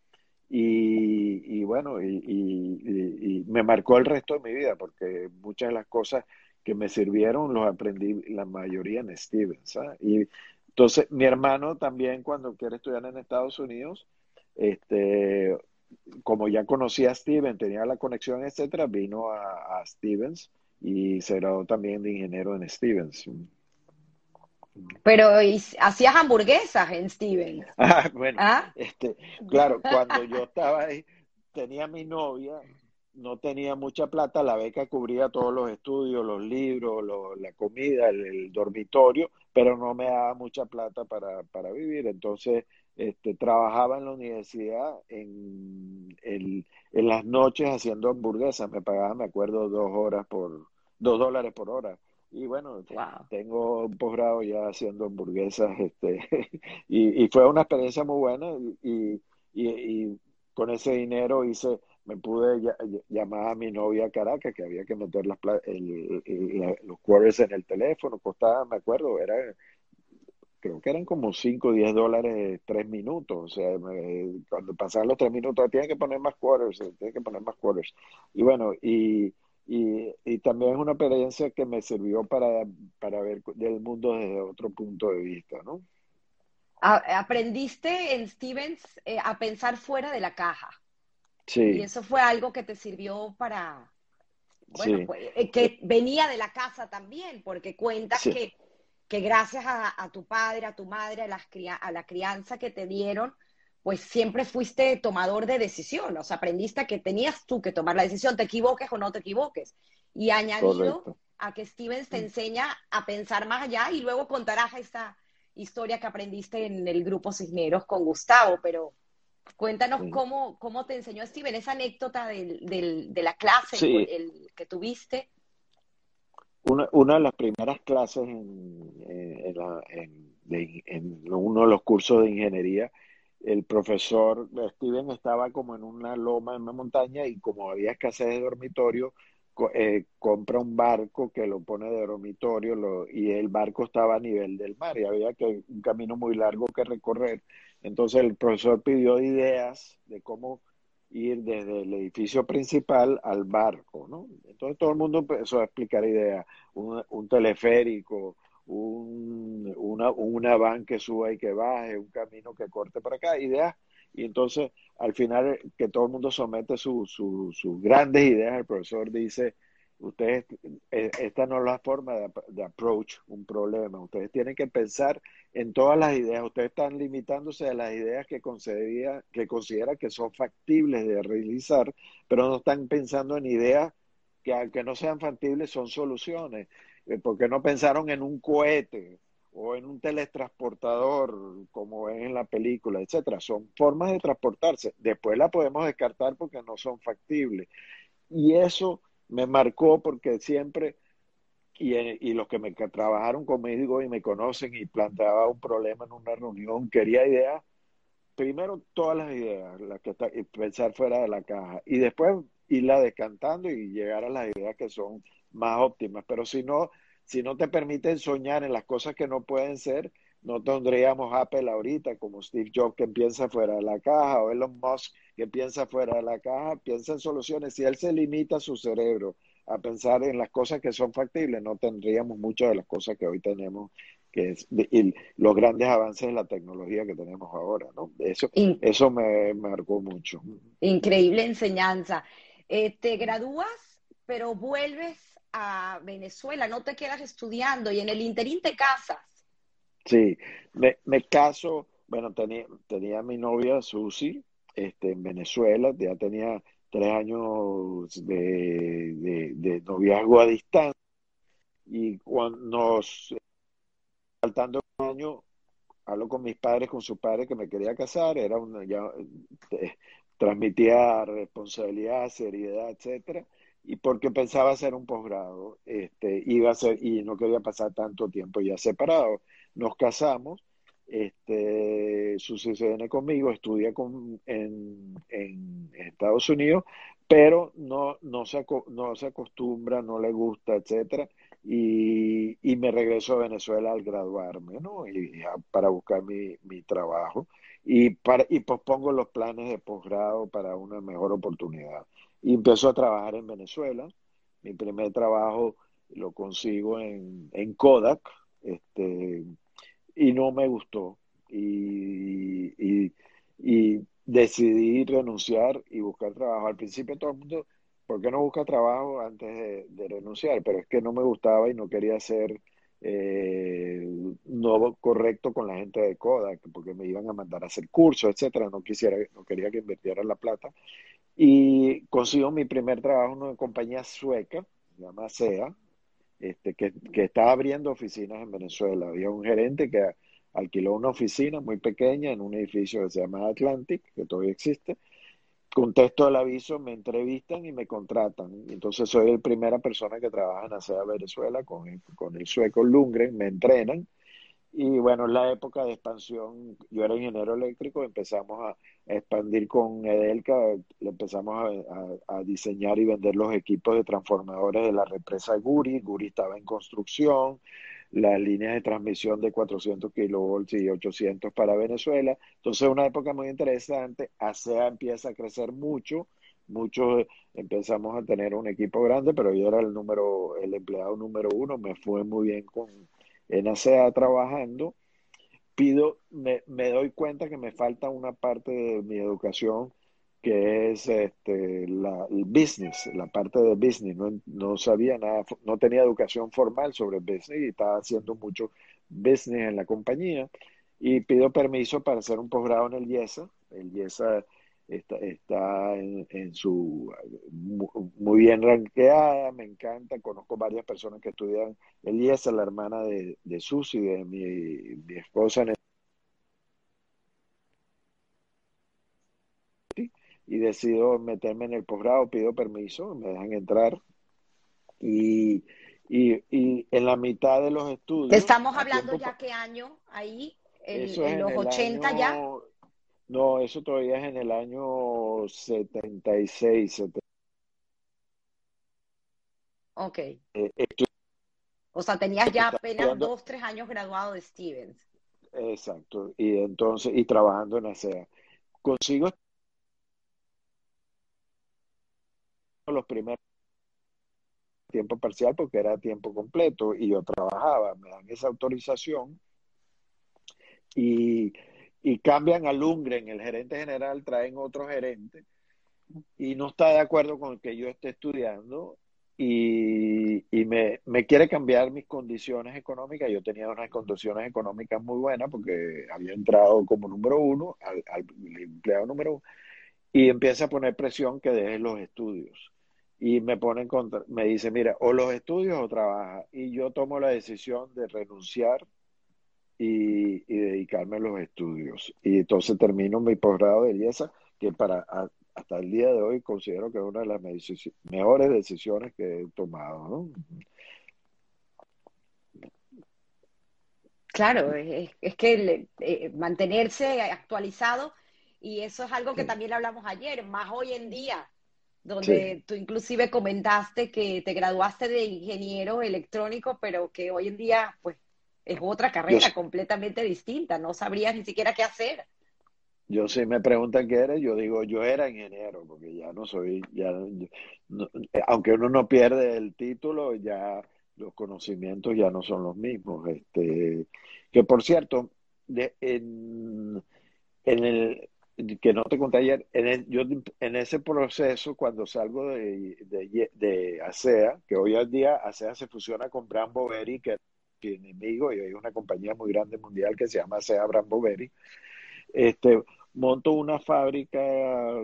y, bueno, y, me marcó el resto de mi vida porque muchas de las cosas que me sirvieron los aprendí la mayoría en Stevens. Y entonces mi hermano también cuando quiere estudiar en Estados Unidos, este, como ya conocía a Steven, tenía la conexión, etcétera, vino a, a Stevens y se graduó también de ingeniero en Stevens. Pero hacías hamburguesas en Steven. Ah, bueno, ¿Ah? Este, claro, cuando yo estaba ahí, tenía mi novia, no tenía mucha plata, la beca cubría todos los estudios, los libros, la comida, el, dormitorio, pero no me daba mucha plata para, para vivir. Entonces, este, trabajaba en la universidad en, en, en las noches haciendo hamburguesas. Me pagaba, me acuerdo, dos horas por, dos dólares por hora y bueno, tengo un posgrado ya haciendo hamburguesas, este, y, y, fue una experiencia muy buena y, y, con ese dinero hice, me pude llamar a mi novia a Caracas, que había que meter las, los quarters en el teléfono, costaba, me acuerdo, era, creo que eran como 5 o 10 dólares tres minutos, o sea, cuando pasaban los tres minutos, tienen que poner más quarters, tienen que poner más quarters. Y bueno, y y, y, también es una experiencia que me sirvió para, para ver el mundo desde otro punto de vista, ¿no? Aprendiste en Stevens eh, a pensar fuera de la caja. Sí. Y eso fue algo que te sirvió para, bueno, pues, eh, que venía de la casa también, porque cuentas que, que gracias a, a, tu padre, a tu madre, a, las, a la crianza que te dieron, pues siempre fuiste tomador de decisión, o sea, aprendiste que tenías tú que tomar la decisión, te equivoques o no te equivoques. Y añadido a que Stevens te mm. enseña a pensar más allá y luego contarás esta historia que aprendiste en el grupo Cisneros con Gustavo, pero cuéntanos cómo, cómo te enseñó Steven, esa anécdota del, de la clase el, que tuviste. Una, una, de las primeras clases en, en uno de los cursos de ingeniería el profesor Steven estaba como en una loma, en una montaña, y como había escasez de dormitorio, eh, compra un barco que lo pone de dormitorio lo, y el barco estaba a nivel del mar y había que un camino muy largo que recorrer. Entonces el profesor pidió ideas de cómo ir desde el edificio principal al barco, ¿no? Entonces todo el mundo empezó a explicar ideas, un, un teleférico, un, una, una van que suba y que baje, un camino que corte para acá, ideas. Y entonces, al final, que todo el mundo somete sus grandes ideas, el profesor dice, Ustedes, eh, esta no es la forma de, de, approach un problema. Ustedes tienen que pensar en todas las ideas. Ustedes están limitándose a las ideas que considera que, considera que son factibles de realizar, pero no están pensando en ideas que aunque no sean factibles son soluciones. Eh, porque no pensaron en un cohete o en un teletransportador como es en la película, etcétera. Son formas de transportarse. Después la podemos descartar porque no son factibles. Y eso me marcó porque siempre, y, y los que me trabajaron conmigo y me conocen y planteaba un problema en una reunión, quería ideas, primero todas las ideas, las que está, y pensar fuera de la caja, y después irla descantando y llegar a las ideas que son más óptimas. Pero si no, si no te permiten soñar en las cosas que no pueden ser, no tendríamos Apple ahorita como Steve Jobs que piensa fuera de la caja o Elon Musk que piensa fuera de la caja, piensa en soluciones. Si él se limita su cerebro a pensar en las cosas que son factibles, no tendríamos muchas de las cosas que hoy tenemos, que es y los grandes avances de la tecnología que tenemos ahora, ¿no? Eso, eso me marcó mucho. Increíble enseñanza. Eh, te gradúas, pero vuelves Venezuela, no te quedas estudiando y en el interín te casas. Sí, me, me caso, bueno, tenía, tenía mi novia Susi, este, en Venezuela, ya tenía tres años de, de, noviazgo a distancia y cuando nos, faltando un año, hablo con mis padres, con su padre que me quería casar, era una, ya eh, transmitía responsabilidad, seriedad, etcétera, y porque pensaba hacer un posgrado, este, iba a ser, y no quería pasar tanto tiempo ya separado. Nos casamos este, viene conmigo, estudia con, en, en, Estados Unidos, pero no, no, se, no se acostumbra, no le gusta, etcétera, y, y me regreso a Venezuela al graduarme, ¿no? Y, para buscar mi, mi trabajo y, para, y pospongo los planes de posgrado para una mejor oportunidad. Y empiezo a trabajar en Venezuela. Mi primer trabajo lo consigo en, en Kodak, este, y no me gustó. Y, y, decidí renunciar y buscar trabajo. Al principio todo el mundo, ¿por qué no busca trabajo antes de, renunciar? Pero es que no me gustaba y no quería ser eh, no correcto con la gente de Kodak, porque me iban a mandar a hacer cursos, etcétera. No quisiera, no quería que invirtiera la plata. Y consigo mi primer trabajo en una compañía sueca, se llama SEA, este, que, que estaba abriendo oficinas en Venezuela. Había un gerente que alquiló una oficina muy pequeña en un edificio que se llama Atlantic, que todavía existe. Contesto el aviso, me entrevistan y me contratan. Entonces soy la primera persona que trabaja en ASEA Venezuela con el, con el sueco Lundgren, me entrenan. Y bueno, en la época de expansión, yo era ingeniero eléctrico, empezamos a, expandir con Edelca, empezamos a, diseñar y vender los equipos de transformadores de la represa Guri, Guri estaba en construcción, las líneas de transmisión de 400 kilovolts y 800 para Venezuela. Entonces, una época muy interesante, ASEA empieza a crecer mucho, muchos empezamos a tener un equipo grande, pero yo era el número, el empleado número uno, me fue muy bien con en ASEA trabajando, pido, me, me, doy cuenta que me falta una parte de mi educación que es este, la, el business, la parte de business. No, no sabía nada, no tenía educación formal sobre business y estaba haciendo mucho business en la compañía. Y pido permiso para hacer un posgrado en el IESA. El IESA está, está en, en, su muy bien ranqueada, me encanta, conozco varias personas que estudian el IESA, la hermana de, de Susi, de mi, mi esposa y decido meterme en el posgrado, pido permiso, me dejan entrar y, y, y en la mitad de los estudios... Estamos hablando ya qué año ahí, en, los 80 ya. No, eso todavía es en el año 76. 70. Ok. Eh, o sea, tenías ya apenas dos, tres años graduado de Stevens. Exacto. Y entonces, y trabajando en ASEA. Consigo los primeros tiempo parcial porque era tiempo completo y yo trabajaba, me dan esa autorización y y cambian a Lundgren, el gerente general, traen otro gerente y no está de acuerdo con el que yo esté estudiando y, y me, me, quiere cambiar mis condiciones económicas. Yo tenía unas condiciones económicas muy buenas porque había entrado como número uno, al, al empleado número uno, y empieza a poner presión que deje los estudios. Y me pone en contra, me dice, mira, o los estudios o trabaja. Y yo tomo la decisión de renunciar y, y dedicarme a los estudios. Y entonces termino mi posgrado de belleza, que para hasta el día de hoy considero que es una de las mejores decisiones que he tomado, ¿no? Claro, es, que eh, mantenerse actualizado, y eso es algo que también hablamos ayer, más hoy en día, donde tú inclusive comentaste que te graduaste de ingeniero electrónico, pero que hoy en día, pues, es otra carrera completamente distinta, no sabrías ni siquiera qué hacer. Yo si me preguntan qué eres, yo digo, yo era ingeniero, porque ya no soy, ya, aunque uno no pierde el título, ya los conocimientos ya no son los mismos. Este, que por cierto, de, en, en el, que no te conté ayer, en yo en ese proceso, cuando salgo de, de, ASEA, que hoy en día ASEA se fusiona con Brambo Berry, que es mi enemigo, y hay una compañía muy grande mundial que se llama ASEA Brambo Berry, este, monto una fábrica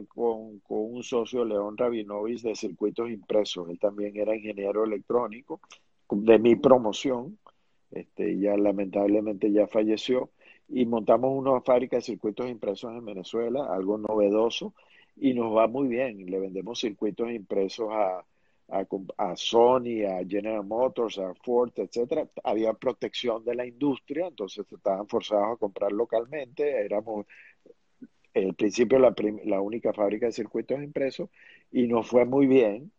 con, un socio, León Rabinovich, de circuitos impresos. Él también era ingeniero electrónico de mi promoción. Este, ya lamentablemente ya falleció. Y montamos una fábrica de circuitos impresos en Venezuela, algo novedoso, y nos va muy bien. Le vendemos circuitos impresos a, a, Sony, a General Motors, a Ford, etcétera, había protección de la industria, entonces estaban forzados a comprar localmente, éramos el principio la, la única fábrica de circuitos impresos y nos fue muy bien.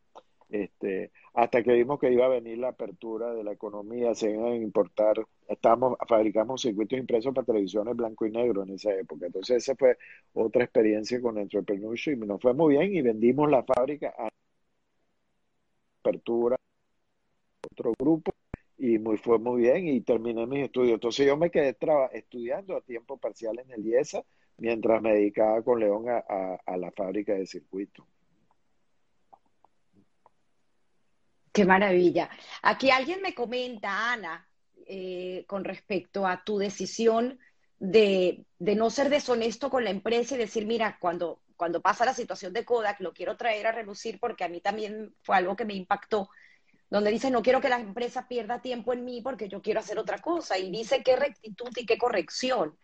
Este, hasta que vimos que iba a venir la apertura de la economía, se iban a importar, estamos, fabricamos circuitos impresos para televisiones blanco y negro en esa época. Entonces esa fue otra experiencia con Entrepreneurship y nos fue muy bien y vendimos la fábrica a apertura otro grupo y muy, fue muy bien y terminé mis estudios. Entonces yo me quedé estudiando a tiempo parcial en el IESA mientras me dedicaba con León a, a, la fábrica de circuito. Qué maravilla. Aquí alguien me comenta, Ana, eh, con respecto a tu decisión de, de, no ser deshonesto con la empresa y decir, mira, cuando, cuando pasa la situación de Kodak, lo quiero traer a relucir porque a mí también fue algo que me impactó, donde dice, no quiero que la empresa pierda tiempo en mí porque yo quiero hacer otra cosa. Y dice qué rectitud y qué corrección.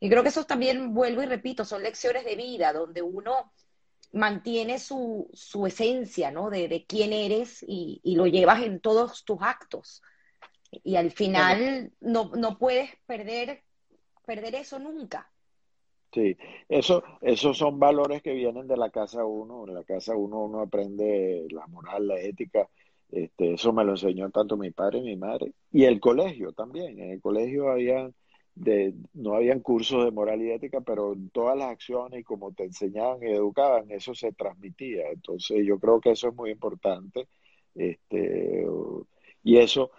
Y creo que eso también, vuelvo y repito, son lecciones de vida, donde uno mantiene su, su esencia, ¿no? De, de quién eres y, y, lo llevas en todos tus actos. Y al final no, no puedes perder, perder eso nunca. Sí, eso, esos son valores que vienen de la casa uno. En la casa uno uno aprende la moral, la ética. Este, eso me lo enseñó tanto mi padre y mi madre. Y el colegio también. En el colegio había de, no habían cursos de moral y ética, pero todas las acciones y como te enseñaban y educaban, eso se transmitía. Entonces yo creo que eso es muy importante. Este, y eso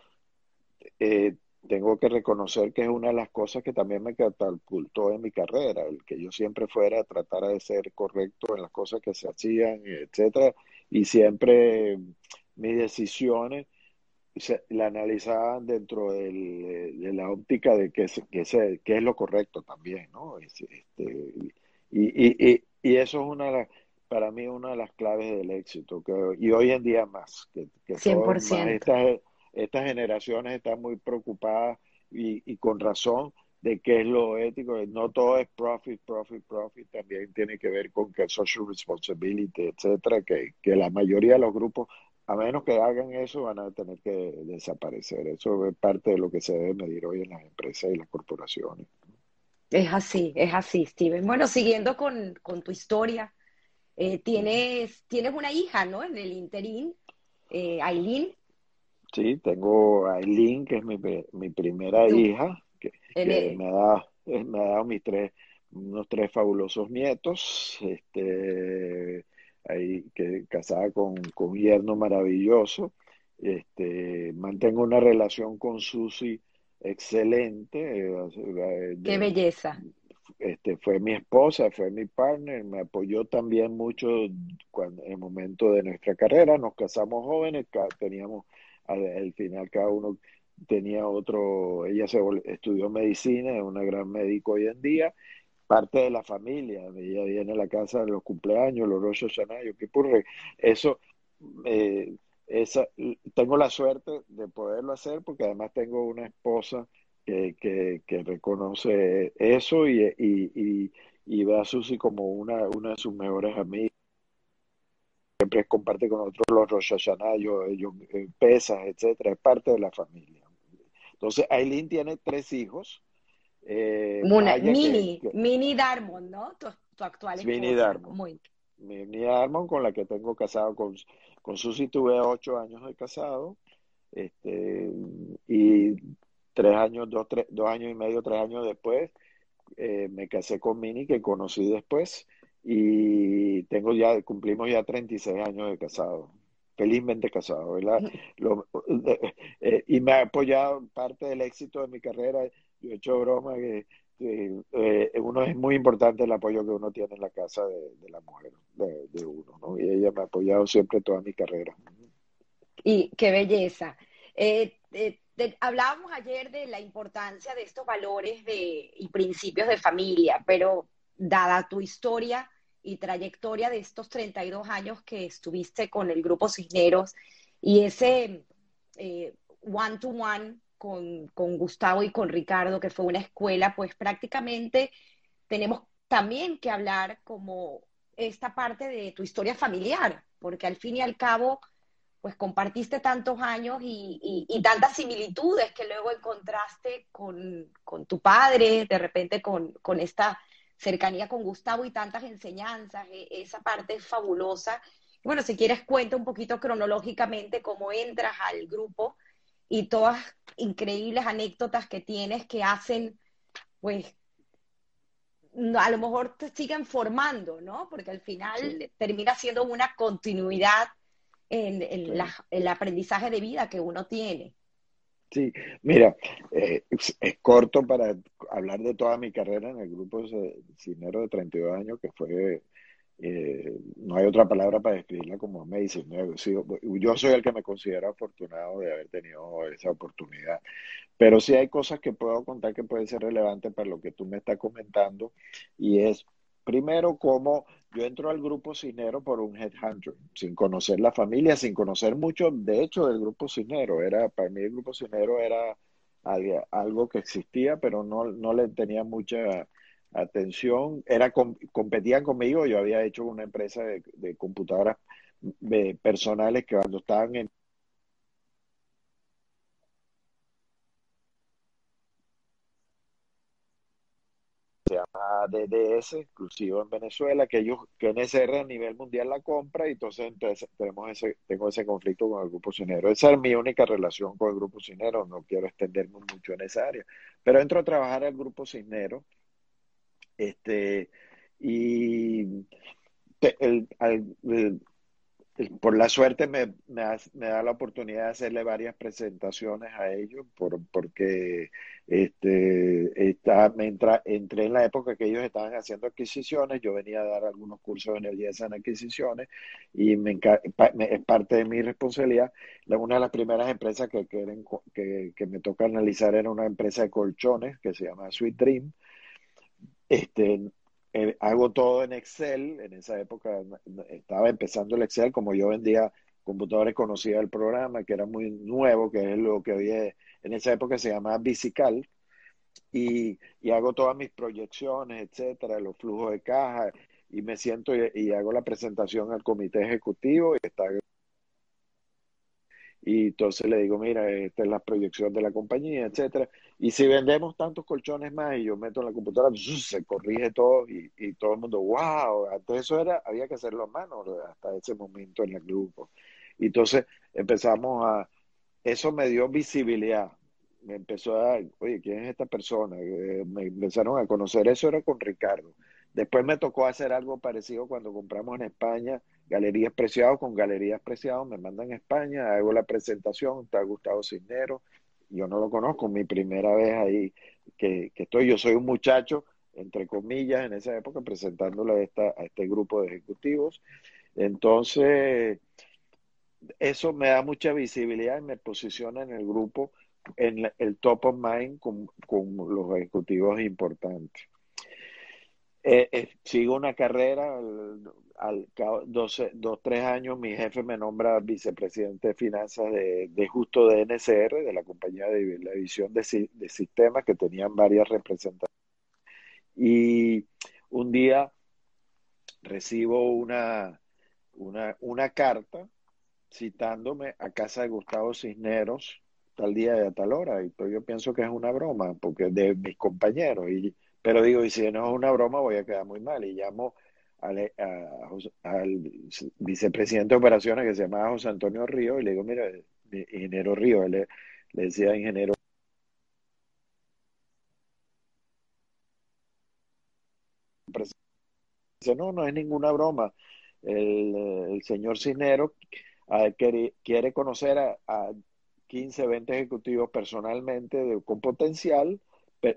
eh, tengo que reconocer que es una de las cosas que también me catapultó en mi carrera, el que yo siempre fuera a tratar de ser correcto en las cosas que se hacían, etcétera, y siempre mis decisiones se, la analizaban dentro del, de la óptica de qué es, que es lo correcto también, ¿no? Este, y, y, y, eso es una para mí una de las claves del éxito, que, y hoy en día más, que, que 100%. estas, estas generaciones están muy preocupadas y, y con razón de qué es lo ético, no todo es profit, profit, profit, también tiene que ver con que social responsibility, etcétera, que, que la mayoría de los grupos a menos que hagan eso, van a tener que desaparecer. Eso es parte de lo que se debe medir hoy en las empresas y las corporaciones. Es así, es así, Steven. Bueno, siguiendo con, tu historia, eh, tienes, tienes una hija, ¿no? En el interín, eh, Aileen. Sí, tengo a Aileen, que es mi, mi primera hija, que, me, ha me ha dado mis tres, unos tres fabulosos nietos. Este, ahí que casada con, con un yerno maravilloso. Este, mantengo una relación con Susi excelente. Eh, Qué belleza. Este, este, fue mi esposa, fue mi partner, me apoyó también mucho cuando, en el momento de nuestra carrera, nos casamos jóvenes, teníamos al, final cada uno tenía otro, ella se estudió medicina, es una gran médico hoy en día, parte de la familia, ella viene a la casa de los cumpleaños, los Rosh Hashanah, por eso, eh, esa, tengo la suerte de poderlo hacer porque además tengo una esposa que, que, reconoce eso y, y, y, ve a Susi como una, una de sus mejores amigas. Siempre comparte con otros los Rosh Hashanah, ellos, eh, pesas, etcétera, es parte de la familia. Entonces, Aileen tiene tres hijos. Eh, mini, Mini Darmon, ¿no? Tu, actual esposa. Mini Darmon. Mini Darmon, con la que tengo casado con, con Susi, tuve ocho años de casado. Este, y tres años, dos, tres, dos años y medio, tres años después, eh, me casé con Mini, que conocí después, y tengo ya, cumplimos ya 36 años de casado, felizmente casado, ¿verdad? Eh, y me ha apoyado parte del éxito de mi carrera, yo he hecho broma que eh, uno es muy importante el apoyo que uno tiene en la casa de, la mujer, de, uno, ¿no? Y ella me ha apoyado siempre toda mi carrera. Y qué belleza. Eh, hablábamos ayer de la importancia de estos valores de, y principios de familia, pero dada tu historia y trayectoria de estos 32 años que estuviste con el grupo Cisneros y ese eh, one-to-one con, con Gustavo y con Ricardo, que fue una escuela, pues prácticamente tenemos también que hablar como esta parte de tu historia familiar, porque al fin y al cabo pues compartiste tantos años y, tantas similitudes que luego encontraste con, tu padre, de repente con, esta cercanía con Gustavo y tantas enseñanzas, e, esa parte es fabulosa. Bueno, si quieres cuenta un poquito cronológicamente cómo entras al grupo y todas increíbles anécdotas que tienes que hacen, pues, a lo mejor te siguen formando, ¿no? Porque al final termina siendo una continuidad en, el aprendizaje de vida que uno tiene. Sí, mira, eh, es, corto para hablar de toda mi carrera en el grupo Cinero de 32 años, que fue, eh, no hay otra palabra para describirla como amazing. Yo soy el que me considero afortunado de haber tenido esa oportunidad, pero sí hay cosas que puedo contar que pueden ser relevantes para lo que tú me estás comentando, y es primero cómo yo entro al grupo Cisnero por un headhunter, sin conocer la familia, sin conocer mucho, de hecho, del grupo Cisnero. Era, para mí el grupo Cisnero era algo que existía, pero no, no le tenía mucha atención. Era, competían conmigo, yo había hecho una empresa de, de computadoras personales que cuando estaban en llama DDS, exclusivo en Venezuela, que ellos, que NSR a nivel mundial la compra, y entonces, tenemos ese, tengo ese conflicto con el grupo cinero. Esa es mi única relación con el grupo cinero, no quiero extenderme mucho en esa área. Pero entro a trabajar al grupo cinero, este, y el, por la suerte me, me, da la oportunidad de hacerle varias presentaciones a ellos por, porque este, me entré en la época que ellos estaban haciendo adquisiciones, yo venía a dar algunos cursos de energía en adquisiciones y me, es parte de mi responsabilidad. Una de las primeras empresas que, que, que, me toca analizar era una empresa de colchones que se llama Sweet Dream. Este, eh, hago todo en Excel. En esa época estaba empezando el Excel, como yo vendía computadores, conocía el programa, que era muy nuevo, que es lo que había en esa época se llamaba Bicical. Y, hago todas mis proyecciones, etcétera, los flujos de caja, y me siento y hago la presentación al comité ejecutivo y está y entonces le digo, mira, esta es la proyección de la compañía, etcétera. Y si vendemos tantos colchones más y yo meto en la computadora, se corrige todo y, todo el mundo, wow, antes eso era, había que hacerlo a mano hasta ese momento en el grupo. Y entonces empezamos a, eso me dio visibilidad, me empezó a oye, ¿quién es esta persona? Eh, me empezaron a conocer, eso era con Ricardo. Después me tocó hacer algo parecido cuando compramos en España Galerías Preciados con Galerías Preciados, me mandan a España, hago la presentación, está Gustavo Cisneros, yo no lo conozco, mi primera vez ahí que, estoy, yo soy un muchacho entre comillas, en esa época, presentándole a, esta, a este grupo de ejecutivos. Entonces, eso me da mucha visibilidad y me posiciona en el grupo, en el top of mind con, los ejecutivos importantes. Eh, eh, sigo una carrera, al, dos, dos, tres años mi jefe me nombra vicepresidente de finanzas de, de justo de NCR, de la compañía de la división de, de sistemas que tenían varias representaciones. Y un día recibo una, una, una carta citándome a casa de Gustavo Cisneros tal día y a tal hora. Y pues yo pienso que es una broma, porque de mis compañeros. Y, pero digo, y si no es una broma, voy a quedar muy mal. Y llamo al, al vicepresidente de operaciones que se llamaba José Antonio Río y le digo, mira, ingeniero Río, le, le decía ingeniero. Dice, no, no es ninguna broma. El, señor Cisneros quiere, conocer a, a 15, 20 ejecutivos personalmente con potencial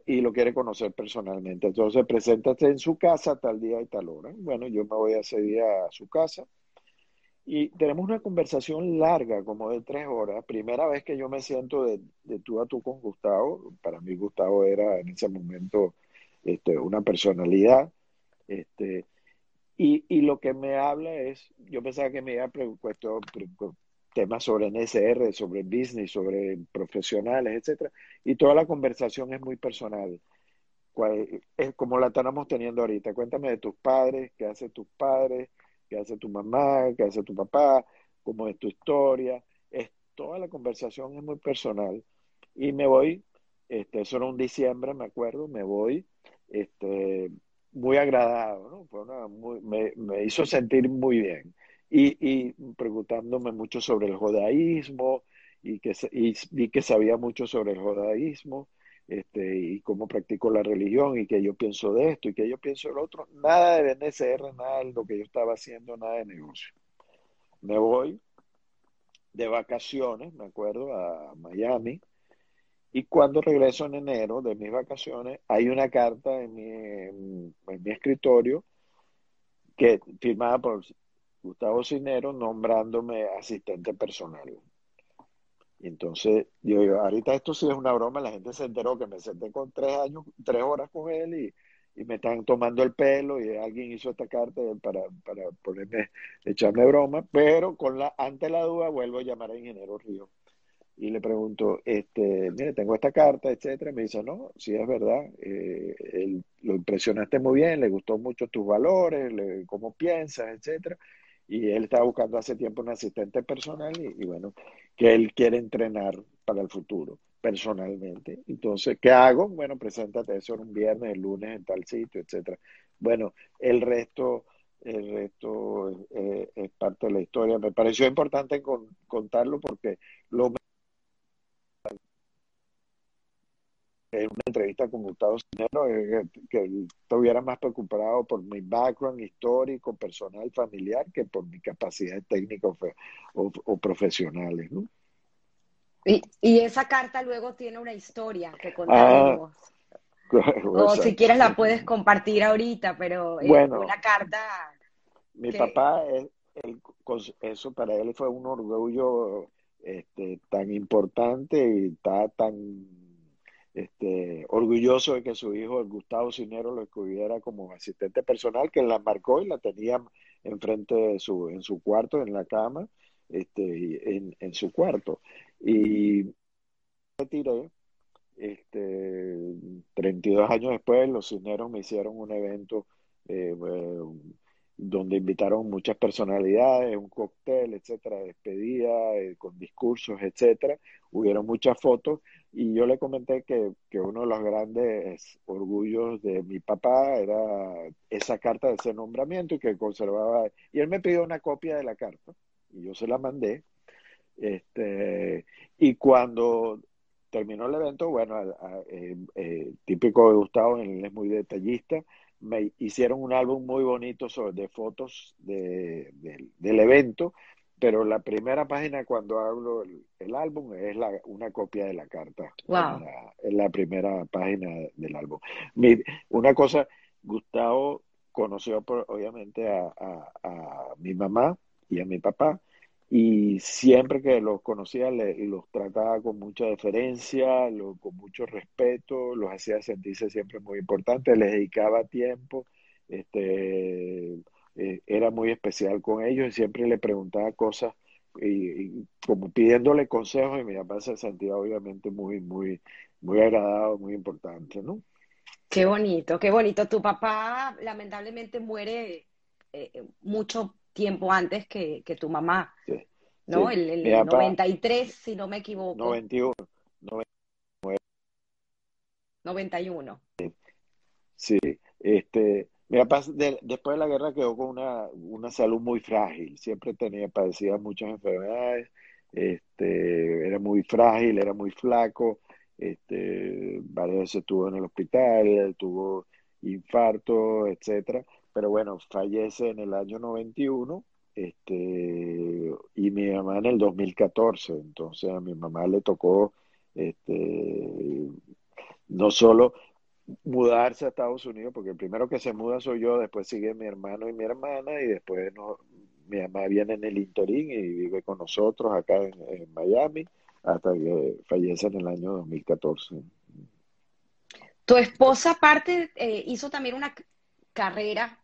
y lo quiere conocer personalmente. Entonces, preséntate en su casa tal día y tal hora. Bueno, yo me voy a ese día a su casa y tenemos una conversación larga, como de tres horas. Primera vez que yo me siento de, de tú a tú con Gustavo. Para mí Gustavo era en ese momento este, una personalidad. Este, y, y, lo que me habla es, yo pensaba que me iba a puesto temas sobre NSR, sobre business, sobre profesionales, etcétera, y toda la conversación es muy personal, es como la estamos teniendo ahorita. Cuéntame de tus padres, qué hace tus padres, qué hace tu mamá, qué hace tu papá, cómo es tu historia. Es, toda la conversación es muy personal. Y me voy, este, eso era un diciembre, me acuerdo, me voy, este, muy agradado, ¿no? me, me, hizo sentir muy bien. Y, y, preguntándome mucho sobre el judaísmo y, que, y que sabía mucho sobre el judaísmo este, y cómo practico la religión y que yo pienso de esto y que yo pienso de lo otro. Nada de NCR, nada de lo que yo estaba haciendo, nada de negocio. Me voy de vacaciones, me acuerdo, a Miami y cuando regreso en enero de mis vacaciones, hay una carta en mi, en, mi escritorio que firmada por Gustavo Cinero nombrándome asistente personal. Y entonces, yo, ahorita esto sí es una broma, la gente se enteró que me senté con tres años, tres horas con él y, y me están tomando el pelo y alguien hizo esta carta para, para ponerme, echarme broma, pero con la, ante la duda vuelvo a llamar a Ingeniero Río y le pregunto, este, mire, tengo esta carta, etcétera. Me dice, no, sí es verdad, eh, lo impresionaste muy bien, le gustó mucho tus valores, le, cómo piensas, etcétera. Y él estaba buscando hace tiempo un asistente personal y, bueno, que él quiere entrenar para el futuro personalmente. Entonces, ¿qué hago? Bueno, preséntate eso en un viernes, el lunes en tal sitio, etcétera. Bueno, el resto, el resto eh, es parte de la historia. Me pareció importante contarlo porque lo en una entrevista con Gustavo Cinero eh, que, estuviera más preocupado por mi background histórico, personal, familiar, que por mi capacidad técnica o, o, profesionales. ¿no? Y, y, esa carta luego tiene una historia que contaremos. Ah, o si quieres la puedes compartir ahorita, pero es una carta... Mi papá, eso para él fue un orgullo este, tan importante y está tan este, orgulloso de que su hijo, el Gustavo Cinero, lo escogiera como asistente personal, que la marcó y la tenía enfrente de su, en su cuarto, en la cama, este, en, en su cuarto. Y retiré, este, 32 años después, los Cisneros me hicieron un evento eh, donde invitaron muchas personalidades, un cóctel, etcétera, despedida, eh, con discursos, etcétera. Hubieron muchas fotos y yo le comenté que, que, uno de los grandes orgullos de mi papá era esa carta de ese nombramiento y que conservaba. Y él me pidió una copia de la carta y yo se la mandé. Este, y cuando terminó el evento, bueno, eh, eh, típico de Gustavo, él es muy detallista, me hicieron un álbum muy bonito sobre, de fotos de, del evento pero la primera página cuando hablo el, álbum es la, una copia de la carta. Wow. Es la, primera página del álbum. una cosa, Gustavo conoció obviamente a, mi mamá y a mi papá y siempre que los conocía los trataba con mucha deferencia, con mucho respeto, los hacía sentirse siempre muy importantes, les dedicaba tiempo, este, eh, era muy especial con ellos y siempre le preguntaba cosas y, como pidiéndole consejos y mi papá se sentía obviamente muy, muy, muy agradado, muy importante, ¿no? Qué bonito, qué bonito. Tu papá lamentablemente muere eh, mucho tiempo antes que, tu mamá, ¿no? El, el 93, si no me equivoco. 91. 91. Sí, este, mi papá después de la guerra quedó con una, una salud muy frágil, siempre tenía, padecía muchas enfermedades, este, era muy frágil, era muy flaco, este, varias veces estuvo en el hospital, tuvo infarto, etcétera, pero bueno, fallece en el año 91 este, y mi mamá en el 2014, entonces a mi mamá le tocó este, no solo mudarse a Estados Unidos, porque el primero que se muda soy yo, después sigue mi hermano y mi hermana, y después no, mi mamá viene en el interín y vive con nosotros acá en, Miami hasta que fallece en el año 2014. Tu esposa, aparte, eh, hizo también una carrera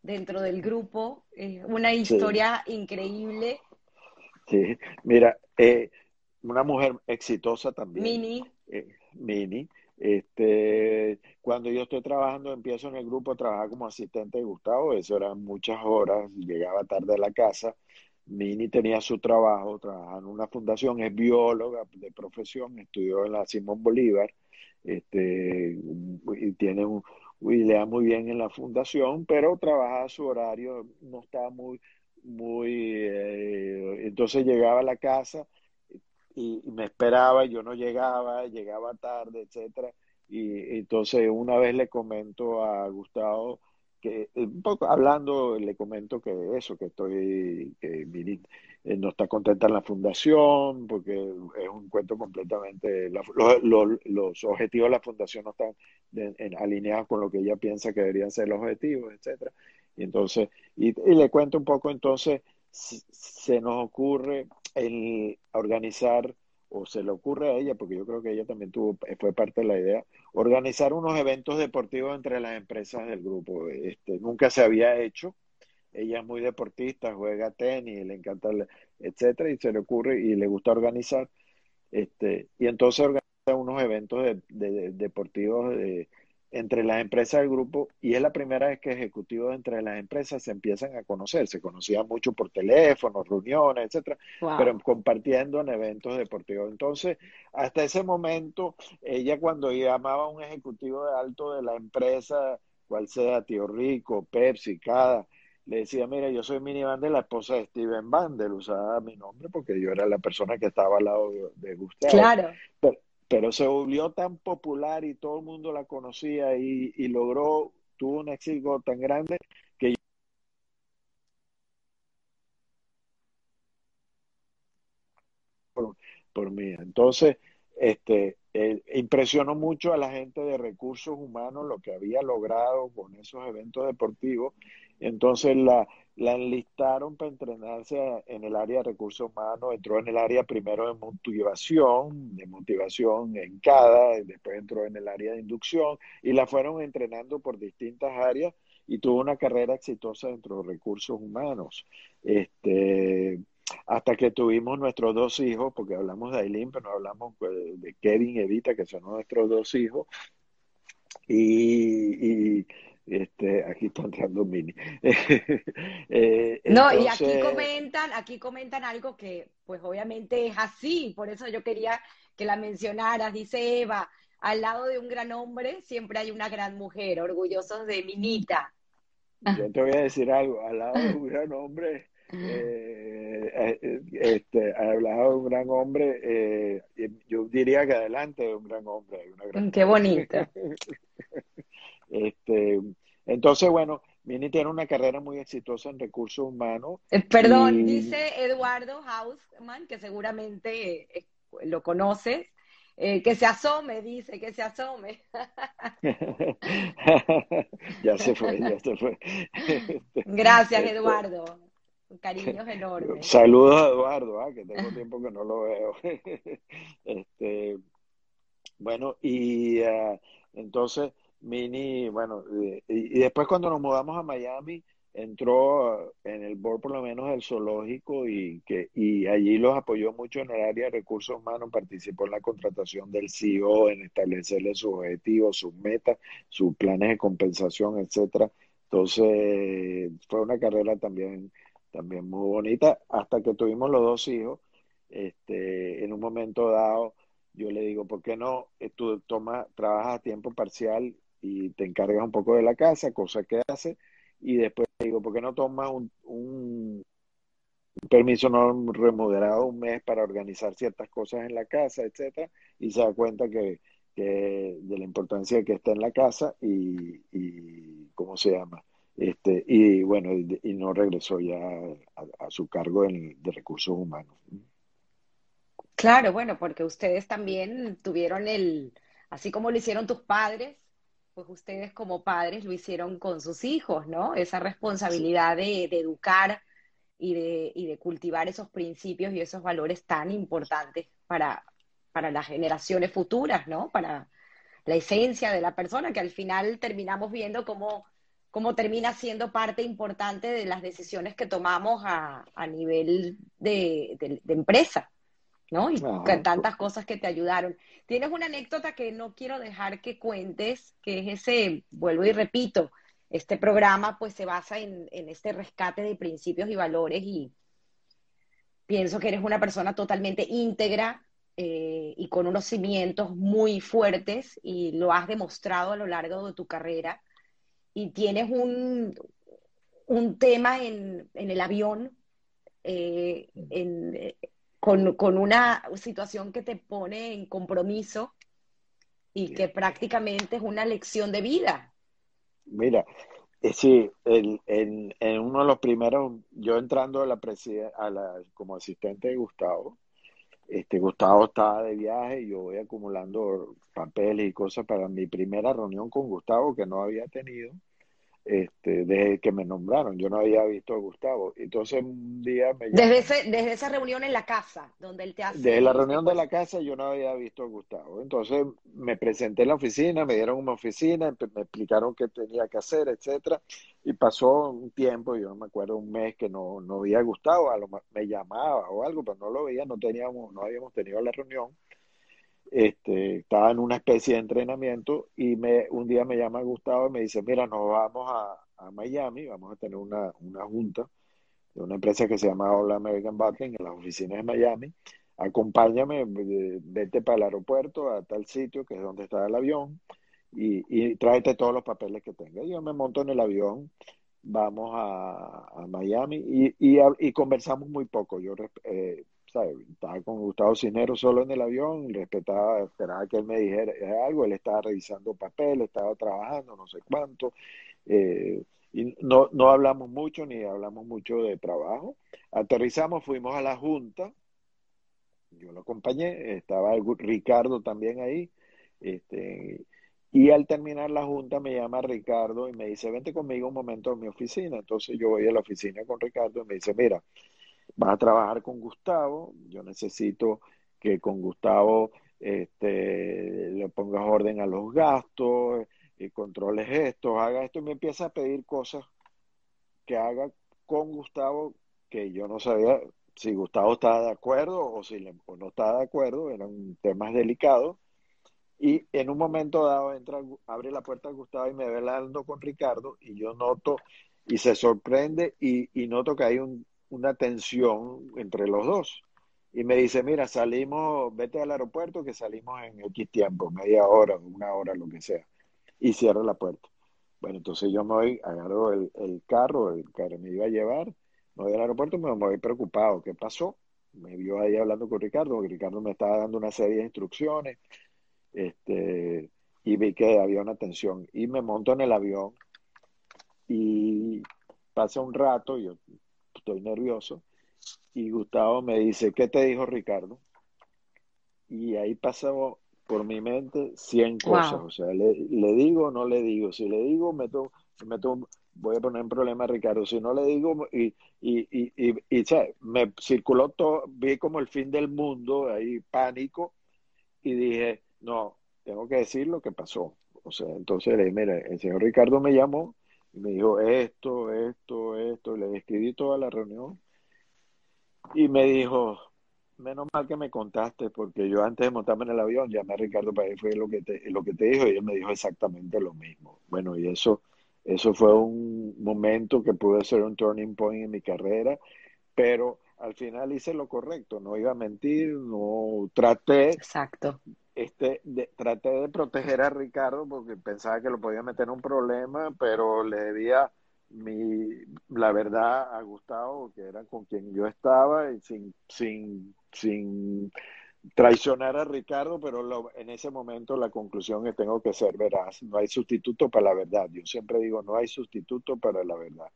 dentro del grupo, una historia increíble. Sí, mira, eh, una mujer exitosa también. Mini. Eh, mini. Este, cuando yo estoy trabajando, empiezo en el grupo a trabajar como asistente de Gustavo, eso eran muchas horas, llegaba tarde a la casa. Mini tenía su trabajo, trabajaba en una fundación, es bióloga de profesión, estudió en la Simón Bolívar, este, y tiene un, y le da muy bien en la fundación, pero trabajaba su horario, no estaba muy, muy, eh, entonces llegaba a la casa y, me esperaba, yo no llegaba, llegaba tarde, etcétera, y entonces una vez le comento a Gustavo que un poco hablando le comento que eso que estoy que eh, no está contenta en la fundación porque es un cuento completamente los objetivos de la fundación no están alineados con lo que ella piensa que deberían ser los objetivos etcétera y entonces y, le cuento un poco entonces se nos ocurre el organizar o se le ocurre a ella, porque yo creo que ella también tuvo, fue parte de la idea, organizar unos eventos deportivos entre las empresas del grupo. Este, nunca se había hecho. Ella es muy deportista, juega tenis, le encanta, etcétera, y se le ocurre y le gusta organizar. Este, y entonces organiza unos eventos de, deportivos de, entre las empresas del grupo y es la primera vez que ejecutivos entre las empresas se empiezan a conocer. Se conocían mucho por teléfono, reuniones, etcétera, pero compartiendo en eventos deportivos. Entonces, hasta ese momento, ella cuando llamaba a un ejecutivo de alto de la empresa, cual sea Tío Rico, Pepsi, Cada, le decía, mira, yo soy minivan de la esposa de Steven Bandel, usaba mi nombre porque yo era la persona que estaba al lado de, Gustavo. Claro pero se volvió tan popular y todo el mundo la conocía y, logró, tuvo un éxito tan grande que por, por mí. Entonces, este, eh, impresionó mucho a la gente de recursos humanos lo que había logrado con esos eventos deportivos. Entonces la, la enlistaron para entrenarse en el área de recursos humanos, entró en el área primero de motivación, de motivación en cada, después entró en el área de inducción y la fueron entrenando por distintas áreas y tuvo una carrera exitosa dentro de recursos humanos. Este, hasta que tuvimos nuestros dos hijos, porque hablamos de Aileen, pero no hablamos pues, de Kevin y Evita, que son nuestros dos hijos. y, este, aquí está entrando Mini. Eh, no, y aquí comentan, aquí comentan algo que, pues obviamente es así, por eso yo quería que la mencionaras, dice Eva, al lado de un gran hombre siempre hay una gran mujer, orgullosos de Minita. Yo te voy a decir algo, al lado de un gran hombre, eh, eh, este, al lado de un gran hombre, yo diría que adelante de un gran hombre hay una gran Qué bonito. este, entonces, bueno, Mini tiene una carrera muy exitosa en recursos humanos. Eh, perdón, dice Eduardo Hausman, que seguramente eh, lo conoces, eh, que se asome, dice, que se asome. ya se fue, ya se fue. Gracias, este, Eduardo. Cariños enormes. Saludos a Eduardo, ah, que tengo tiempo que no lo veo. este, bueno, y uh, entonces Mini, bueno, y, después cuando nos mudamos a Miami, entró en el board por lo menos del zoológico y que y allí los apoyó mucho en el área de recursos humanos, participó en la contratación del CEO, en establecerle sus objetivos, sus metas, sus planes de compensación, etcétera. Entonces, fue una carrera también también muy bonita hasta que tuvimos los dos hijos. Este, en un momento dado yo le digo, ¿por qué no eh, tú toma, trabajas a tiempo parcial y te encargas un poco de la casa, cosa que hace, y después digo, ¿por qué no tomas un, un, permiso no remunerado un mes para organizar ciertas cosas en la casa, etcétera? Y se da cuenta que, que de la importancia que está en la casa y, y ¿cómo se llama? Este, y bueno, y, no regresó ya a, su cargo de recursos humanos. Claro, bueno, porque ustedes también tuvieron el, así como lo hicieron tus padres, pues ustedes como padres lo hicieron con sus hijos, ¿no? Esa responsabilidad de, educar y de, y de, cultivar esos principios y esos valores tan importantes para, para las generaciones futuras, ¿no? Para la esencia de la persona, que al final terminamos viendo cómo, cómo termina siendo parte importante de las decisiones que tomamos a, a nivel de, de empresa. ¿No? Y tantas cosas que te ayudaron. Tienes una anécdota que no quiero dejar que cuentes, que es ese, vuelvo y repito, este programa pues se basa en, este rescate de principios y valores y pienso que eres una persona totalmente íntegra eh, y con unos cimientos muy fuertes y lo has demostrado a lo largo de tu carrera y tienes un, un tema en, el avión, eh, en, con, con una situación que te pone en compromiso y que prácticamente es una lección de vida. Mira, eh, sí, en, en, uno de los primeros, yo entrando a la, a la como asistente de Gustavo, este Gustavo estaba de viaje y yo voy acumulando papeles y cosas para mi primera reunión con Gustavo que no había tenido este, desde que me nombraron. Yo no había visto a Gustavo. Entonces un día me... Desde, ese, desde esa reunión en la casa, donde él te hace... Desde la reunión de la casa yo no había visto a Gustavo. Entonces me presenté en la oficina, me dieron una oficina, me explicaron qué tenía que hacer, etcétera. Y pasó un tiempo, yo no me acuerdo, un mes que no, no veía a Gustavo, a lo, me llamaba o algo, pero no lo veía, no teníamos, no habíamos tenido la reunión este, estaba en una especie de entrenamiento y me, un día me llama Gustavo y me dice, mira, nos vamos a, Miami, vamos a tener una, junta de una empresa que se llama All American Bottling en las oficinas de Miami. Acompáñame, vete para el aeropuerto, a tal sitio que es donde está el avión y, y tráete todos los papeles que tenga. Yo me monto en el avión, vamos a, Miami y, y, conversamos muy poco. Yo eh, estaba con Gustavo Cisneros solo en el avión, respetaba, esperaba que él me dijera algo, él estaba revisando papel, estaba trabajando, no sé cuánto, eh, y no, no hablamos mucho ni hablamos mucho de trabajo. Aterrizamos, fuimos a la junta, yo lo acompañé, estaba Ricardo también ahí, este, y al terminar la junta me llama Ricardo y me dice, vente conmigo un momento a mi oficina. Entonces yo voy a la oficina con Ricardo y me dice, mira, vas a trabajar con Gustavo, yo necesito que con Gustavo este, le pongas orden a los gastos, y controles esto, haga esto, y me empieza a pedir cosas que haga con Gustavo que yo no sabía si Gustavo estaba de acuerdo o si no estaba de acuerdo, eran temas delicados. Y en un momento dado entra, abre la puerta a Gustavo y me ve hablando con Ricardo y yo noto y se sorprende y, y noto que hay un, una tensión entre los dos. Y me dice, mira, salimos, vete al aeropuerto que salimos en X tiempo, media hora, una hora, lo que sea. Y cierra la puerta. Bueno, entonces yo me voy, agarro el, el carro, el carro me iba a llevar, me voy al aeropuerto, me voy preocupado. ¿Qué pasó? Me vio ahí hablando con Ricardo, Ricardo me estaba dando una serie de instrucciones, este, y vi que había una tensión. Y me monto en el avión y pasa un rato, yo estoy nervioso, y Gustavo me dice, ¿qué te dijo Ricardo? Y ahí pasó por mi mente 100 cosas, o sea, le, digo o no le digo, si le digo, meto, meto, voy a poner en problema a Ricardo, si no le digo, y, y, y, y, y me circuló todo, vi como el fin del mundo, ahí pánico, y dije, no, tengo que decir lo que pasó. O sea, entonces le dije, mira, el señor Ricardo me llamó y me dijo esto, esto, esto, le describí toda la reunión y me dijo, menos mal que me contaste, porque yo antes de montarme en el avión llamé a Ricardo para fue lo que te, lo que te dijo y él me dijo exactamente lo mismo. Bueno, y eso, eso fue un momento que pudo ser un turning point en mi carrera, pero al final hice lo correcto, no iba a mentir, no traté. Exacto este, traté de proteger a Ricardo porque pensaba que lo podía meter en un problema, pero le debía mi, la verdad a Gustavo, que era con quien yo estaba, y sin, sin, sin traicionar a Ricardo, pero en ese momento la conclusión es tengo que ser veraz. No hay sustituto para la verdad. Yo siempre digo, no hay sustituto para la verdad.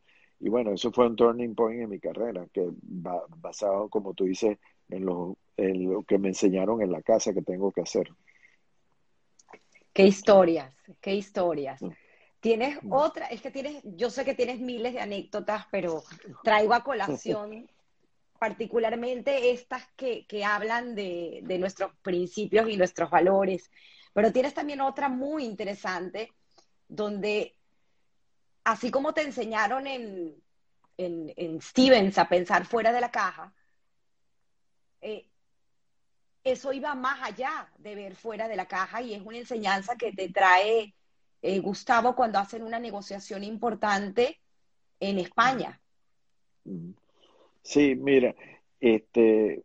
Y bueno, eso fue un turning point en mi carrera, que basado, como tú dices, en lo, en lo que me enseñaron en la casa que tengo que hacer. Qué historias, qué historias. Mm. Tienes mm. otra, es que tienes, yo sé que tienes miles de anécdotas, pero traigo a colación particularmente estas que, que hablan de, de, nuestros principios y nuestros valores. Pero tienes también otra muy interesante, donde así como te enseñaron en, en, en Stevens a pensar fuera de la caja, eh, eso iba más allá de ver fuera de la caja y es una enseñanza que te trae eh, Gustavo cuando hacen una negociación importante en España. Sí, mira, este,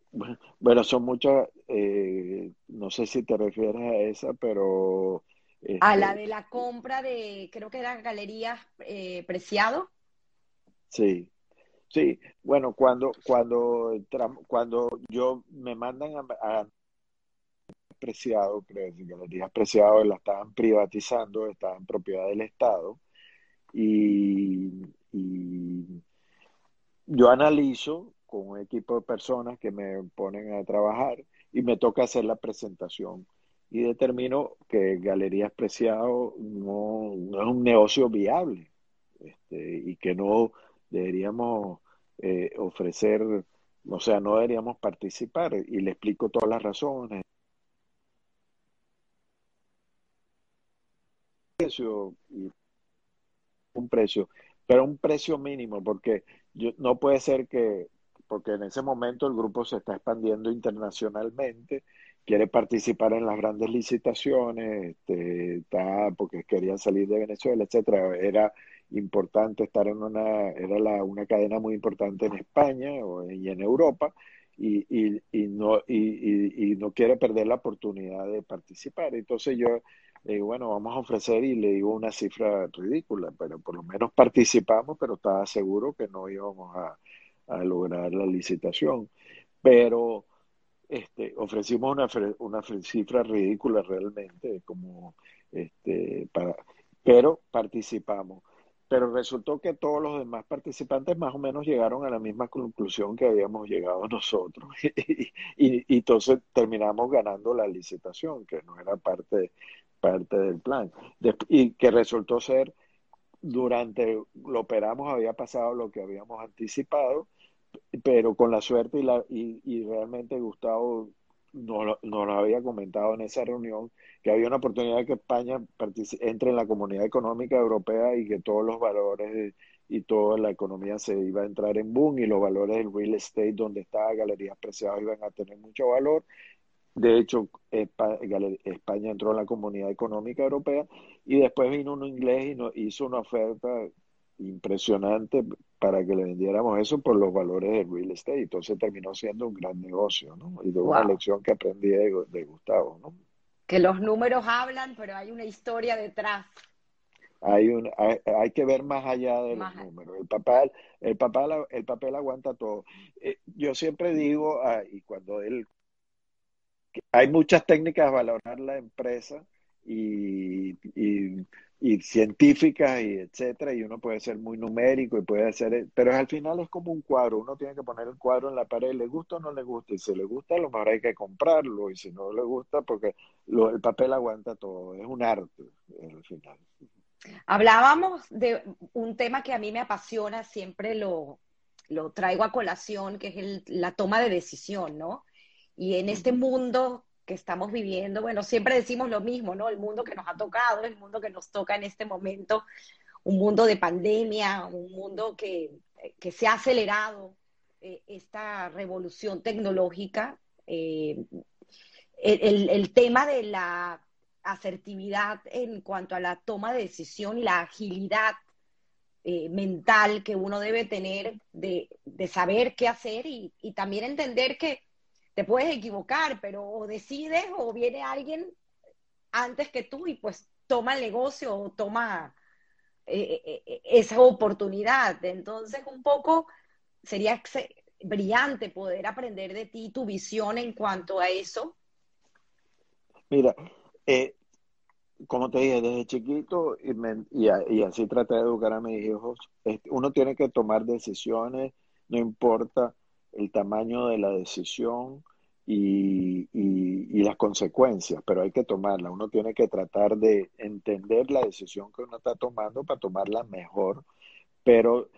bueno, son muchas, eh, no sé si te refieres a esa, pero... a la este de la compra de, creo que era Galerías Preciado. Sí, Sí, bueno, cuando, cuando, cuando yo me mandan a, a Preciado, creo que Galerías Preciado la estaban privatizando, estaba en propiedad del Estado, y, yo analizo con un equipo de personas que me ponen a trabajar y me toca hacer la presentación y determino que Galerías Preciado no, no es un negocio viable este, y que no deberíamos eh, ofrecer, o sea, no deberíamos participar y le explico todas las razones. Precio un precio, pero un precio mínimo, porque yo, no puede ser que, porque en ese momento el grupo se está expandiendo internacionalmente, quiere participar en las grandes licitaciones, este, está, porque querían salir de Venezuela, etcétera. Era importante estar en una, era la, una cadena muy importante en España y en Europa, y, no, y, no quiere perder la oportunidad de participar. Entonces yo le digo, bueno, vamos a ofrecer y le digo una cifra ridícula, pero por lo menos participamos, pero estaba seguro que no íbamos a, a lograr la licitación. Pero este, ofrecimos una, una cifra ridícula realmente, como este, para, pero participamos pero resultó que todos los demás participantes más o menos llegaron a la misma conclusión que habíamos llegado nosotros. Y, entonces terminamos ganando la licitación, que no era parte, parte del plan, y que resultó ser, durante lo operamos había pasado lo que habíamos anticipado, pero con la suerte y, la, y, y realmente Gustavo nos, lo había comentado en esa reunión, que había una oportunidad de que España entre en la comunidad económica europea y que todos los valores y toda la economía se iba a entrar en boom y los valores del real estate donde estaba Galerías Preciadas iban a tener mucho valor. De hecho, España entró en la comunidad económica europea y después vino un inglés y hizo una oferta impresionante para que le vendiéramos eso por los valores del real estate. Entonces terminó siendo un gran negocio, ¿no? Y de una lección que aprendí de, Gustavo, ¿no? Que los números hablan, pero hay una historia detrás. Hay, un, hay, que ver más allá de los números. El papel, el papel, el papel aguanta todo. Eh, yo siempre digo, ah, y cuando él, hay muchas técnicas de valorar la empresa y, y y científicas y etcétera, y uno puede ser muy numérico y puede hacer, pero al final es como un cuadro, uno tiene que poner el cuadro en la pared, le gusta o no le gusta, y si le gusta a lo mejor hay que comprarlo, y si no le gusta, porque el papel aguanta todo, es un arte al final. Hablábamos de un tema que a mí me apasiona, siempre lo, lo traigo a colación, que es el, la toma de decisión, ¿no? Y en este mundo que estamos viviendo, bueno, siempre decimos lo mismo, ¿no? El mundo que nos ha tocado, el mundo que nos toca en este momento, un mundo de pandemia, un mundo que, se ha acelerado eh, esta revolución tecnológica. Eh, el, tema de la asertividad en cuanto a la toma de decisión y la agilidad eh, mental que uno debe tener de, saber qué hacer y también entender que te puedes equivocar, pero o decides o viene alguien antes que tú y pues toma el negocio o toma eh, eh, eh, esa oportunidad. Entonces, un poco sería brillante poder aprender de ti tu visión en cuanto a eso. Mira, como te dije, desde chiquito y, y, así traté de educar a mis hijos, uno tiene que tomar decisiones, no importa el tamaño de la decisión y, y, las consecuencias, pero hay que tomarla. Uno tiene que tratar de entender la decisión que uno está tomando para tomarla mejor, pero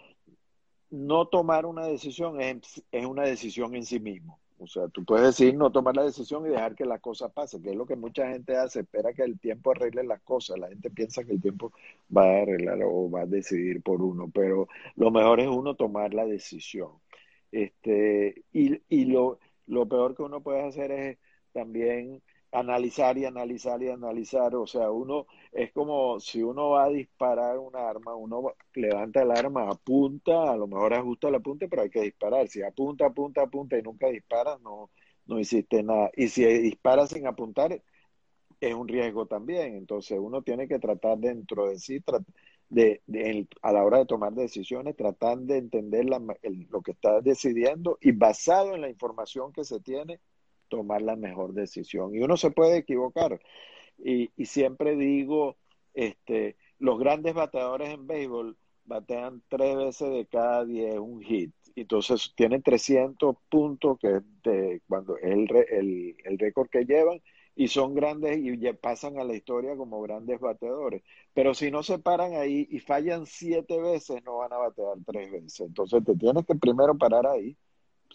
no tomar una decisión es, una decisión en sí mismo. O sea, tú puedes decir no tomar la decisión y dejar que la cosa pase, que es lo que mucha gente hace, espera que el tiempo arregle las cosas. La gente piensa que el tiempo va a arreglar o va a decidir por uno, pero lo mejor es uno tomar la decisión. Este, y, y lo, lo peor que uno puede hacer es también analizar y analizar y analizar. O sea, uno es como si uno va a disparar un arma, uno levanta el arma, apunta, a lo mejor ajusta la punta, pero hay que disparar. Si apunta, apunta, apunta y nunca dispara, no, no hiciste nada. Y si dispara sin apuntar, es un riesgo también. Entonces uno tiene que tratar dentro de sí, de, a la hora de tomar decisiones, tratar de entender lo que está decidiendo y basado en la información que se tiene, tomar la mejor decisión. Y uno se puede equivocar. Y, y siempre digo, este, los grandes bateadores en béisbol batean tres veces de cada diez un hit. Entonces tienen 300 puntos, que es de, cuando el, el, el récord que llevan, y son grandes y pasan a la historia como grandes bateadores. Pero si no se paran ahí y fallan siete veces, no van a batear tres veces. Entonces te tienes que primero parar ahí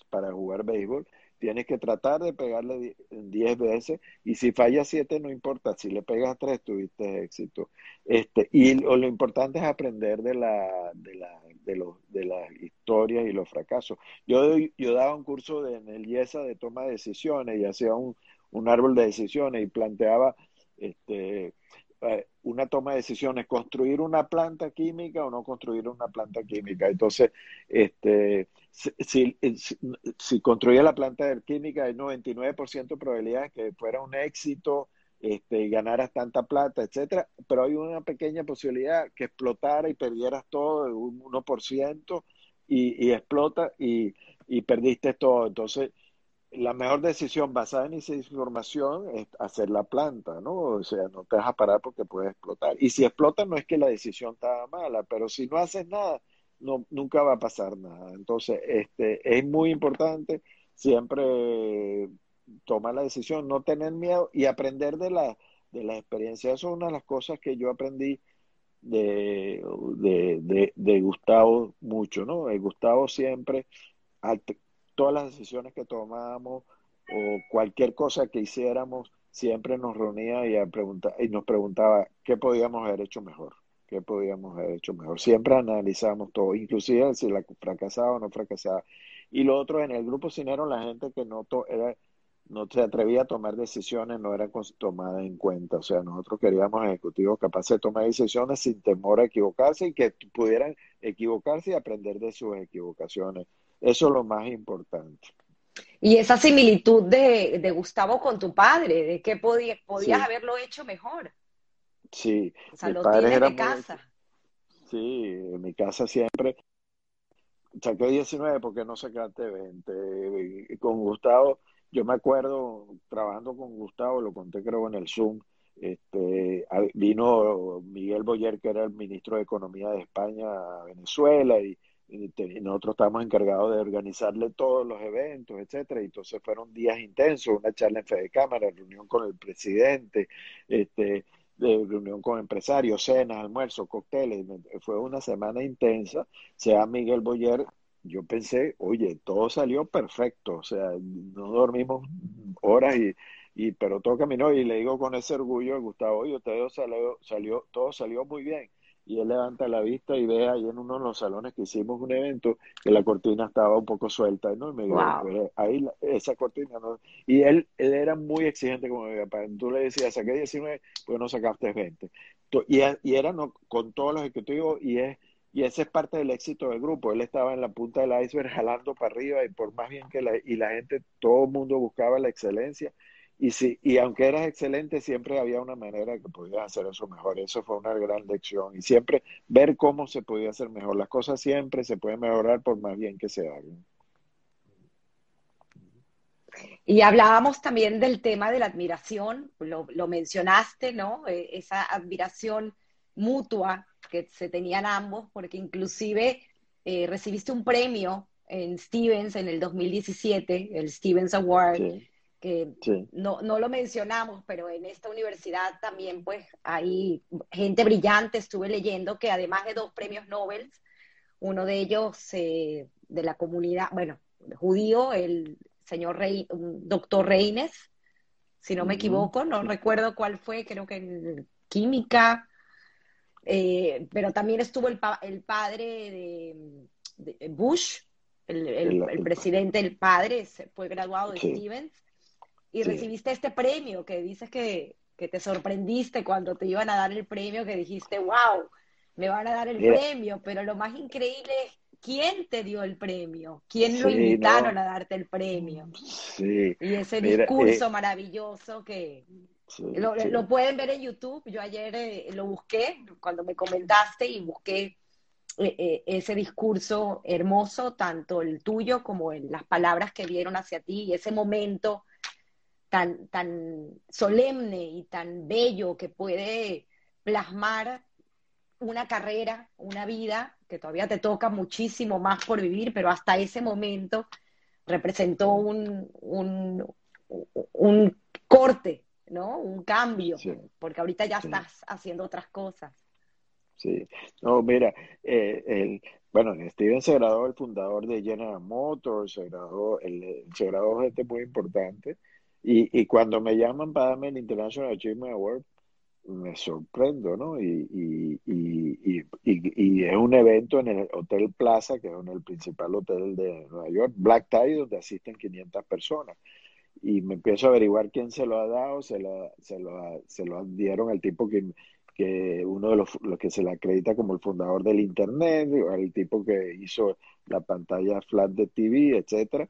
para jugar béisbol. Tienes que tratar de pegarle diez veces y si fallas siete no importa, si le pegas tres tuviste éxito. Este, y lo, importante es aprender de la, de la, de los, de las historias y los fracasos. Yo, yo daba un curso de, en el IESA de toma de decisiones y hacía un, un árbol de decisiones y planteaba este, eh, una toma de decisiones, construir una planta química o no construir una planta química. Entonces, este, si, si, construía la planta química, hay 99% de probabilidades que fuera un éxito, este, ganaras tanta plata, etcétera, pero hay una pequeña posibilidad que explotara y perdieras todo, un 1%, y, y explota y, y perdiste todo. Entonces, la mejor decisión basada en esa información es hacer la planta, ¿no? O sea, no te vas a parar porque puede explotar. Y si explota no es que la decisión estaba mala, pero si no haces nada, no, nunca va a pasar nada. Entonces, este, es muy importante siempre tomar la decisión, no tener miedo y aprender de la, de la experiencia. Eso es una de las cosas que yo aprendí de, de, de, Gustavo mucho, ¿no? El Gustavo siempre, todas las decisiones que tomábamos o cualquier cosa que hiciéramos, siempre nos reunía y, y nos preguntaba qué podíamos haber hecho mejor, qué podíamos haber hecho mejor. Siempre analizábamos todo, inclusive si la fracasaba o no fracasaba. Y lo otro, en el grupo Cinero, la gente que no, era, no se atrevía a tomar decisiones no era tomada en cuenta. O sea, nosotros queríamos ejecutivos capaces de tomar decisiones sin temor a equivocarse y que pudieran equivocarse y aprender de sus equivocaciones. Eso es lo más importante. Y esa similitud de, de Gustavo con tu padre, de que podías haberlo hecho mejor. Sí, o sea, lo tienes de casa. Sí, en mi casa siempre saqué 19 porque no sacaste 20. Con Gustavo, yo me acuerdo trabajando con Gustavo, lo conté creo en el Zoom, Este, vino Miguel Boyer, que era el ministro de Economía de España a Venezuela, y, nosotros estábamos encargados de organizarle todos los eventos, etcétera. Y entonces fueron días intensos, una charla en Fede Cámara, reunión con el presidente, este, de reunión con empresarios, cenas, almuerzos, cócteles. Fue una semana intensa. Sea Miguel Boyer, yo pensé, oye, todo salió perfecto, o sea, no dormimos horas y y pero todo caminó y le digo con ese orgullo Gustavo, oye, todo salió, salió, todo salió muy bien. Y él levanta la vista y ve ahí en uno de los salones que hicimos un evento que la cortina estaba un poco suelta, ¿no? Y me dijo, pues, ahí esa cortina, ¿no? Y él, él era muy exigente como mi papá. Tú le decías, saqué 19, pues no sacaste 20. Y, y era no, con todos los ejecutivos y es y ese es parte del éxito del grupo. Él estaba en la punta del iceberg jalando para arriba y por más bien que la, y la gente, todo el mundo buscaba la excelencia y, sí, y aunque eras excelente, siempre había una manera que podías hacer eso mejor. Eso fue una gran lección. Y siempre ver cómo se podía hacer mejor. Las cosas siempre se pueden mejorar por más bien que se hagan. Y hablábamos también del tema de la admiración, lo, lo mencionaste, ¿no? Eh, esa admiración mutua que se tenían ambos, porque inclusive eh, recibiste un premio en Stevens en el 2017, el Stevens Award que no, no lo mencionamos, pero en esta universidad también pues hay gente brillante, estuve leyendo que además de dos premios Nobel, uno de ellos eh, de la comunidad, bueno, judío, el señor Rey, doctor Reines, si no me equivoco, no recuerdo cuál fue, creo que en química, eh, pero también estuvo el, el padre de, Bush, el, el, presidente, el padre, fue graduado de Stevens, y recibiste este premio que dices que, te sorprendiste cuando te iban a dar el premio, que dijiste, wow, me van a dar el premio, pero lo más increíble es quién te dio el premio, quién lo invitaron a darte el premio. Sí. Y ese discurso eh, maravilloso que lo, pueden ver en YouTube. Yo ayer eh, lo busqué cuando me comentaste y busqué eh, ese discurso hermoso, tanto el tuyo como las palabras que dieron hacia ti y ese momento tan, tan solemne y tan bello que puede plasmar una carrera, una vida que todavía te toca muchísimo más por vivir, pero hasta ese momento representó un, un, un corte, ¿no? Un cambio, porque ahorita ya estás haciendo otras cosas. Sí, no, mira, eh, el, bueno, Steven se graduó el fundador de General Motors, se graduó, el, se graduó gente muy importante, y, y cuando me llaman para darme el International Achievement Award, me sorprendo, ¿no? Y, y, y, y, es un evento en el Hotel Plaza, que es el principal hotel de Nueva York, Black Tie, donde asisten 500 personas. Y me empiezo a averiguar quién se lo ha dado, se lo, se lo, se lo dieron al tipo que, que uno de los, los, que se le acredita como el fundador del Internet, el tipo que hizo la pantalla flat de TV, etcétera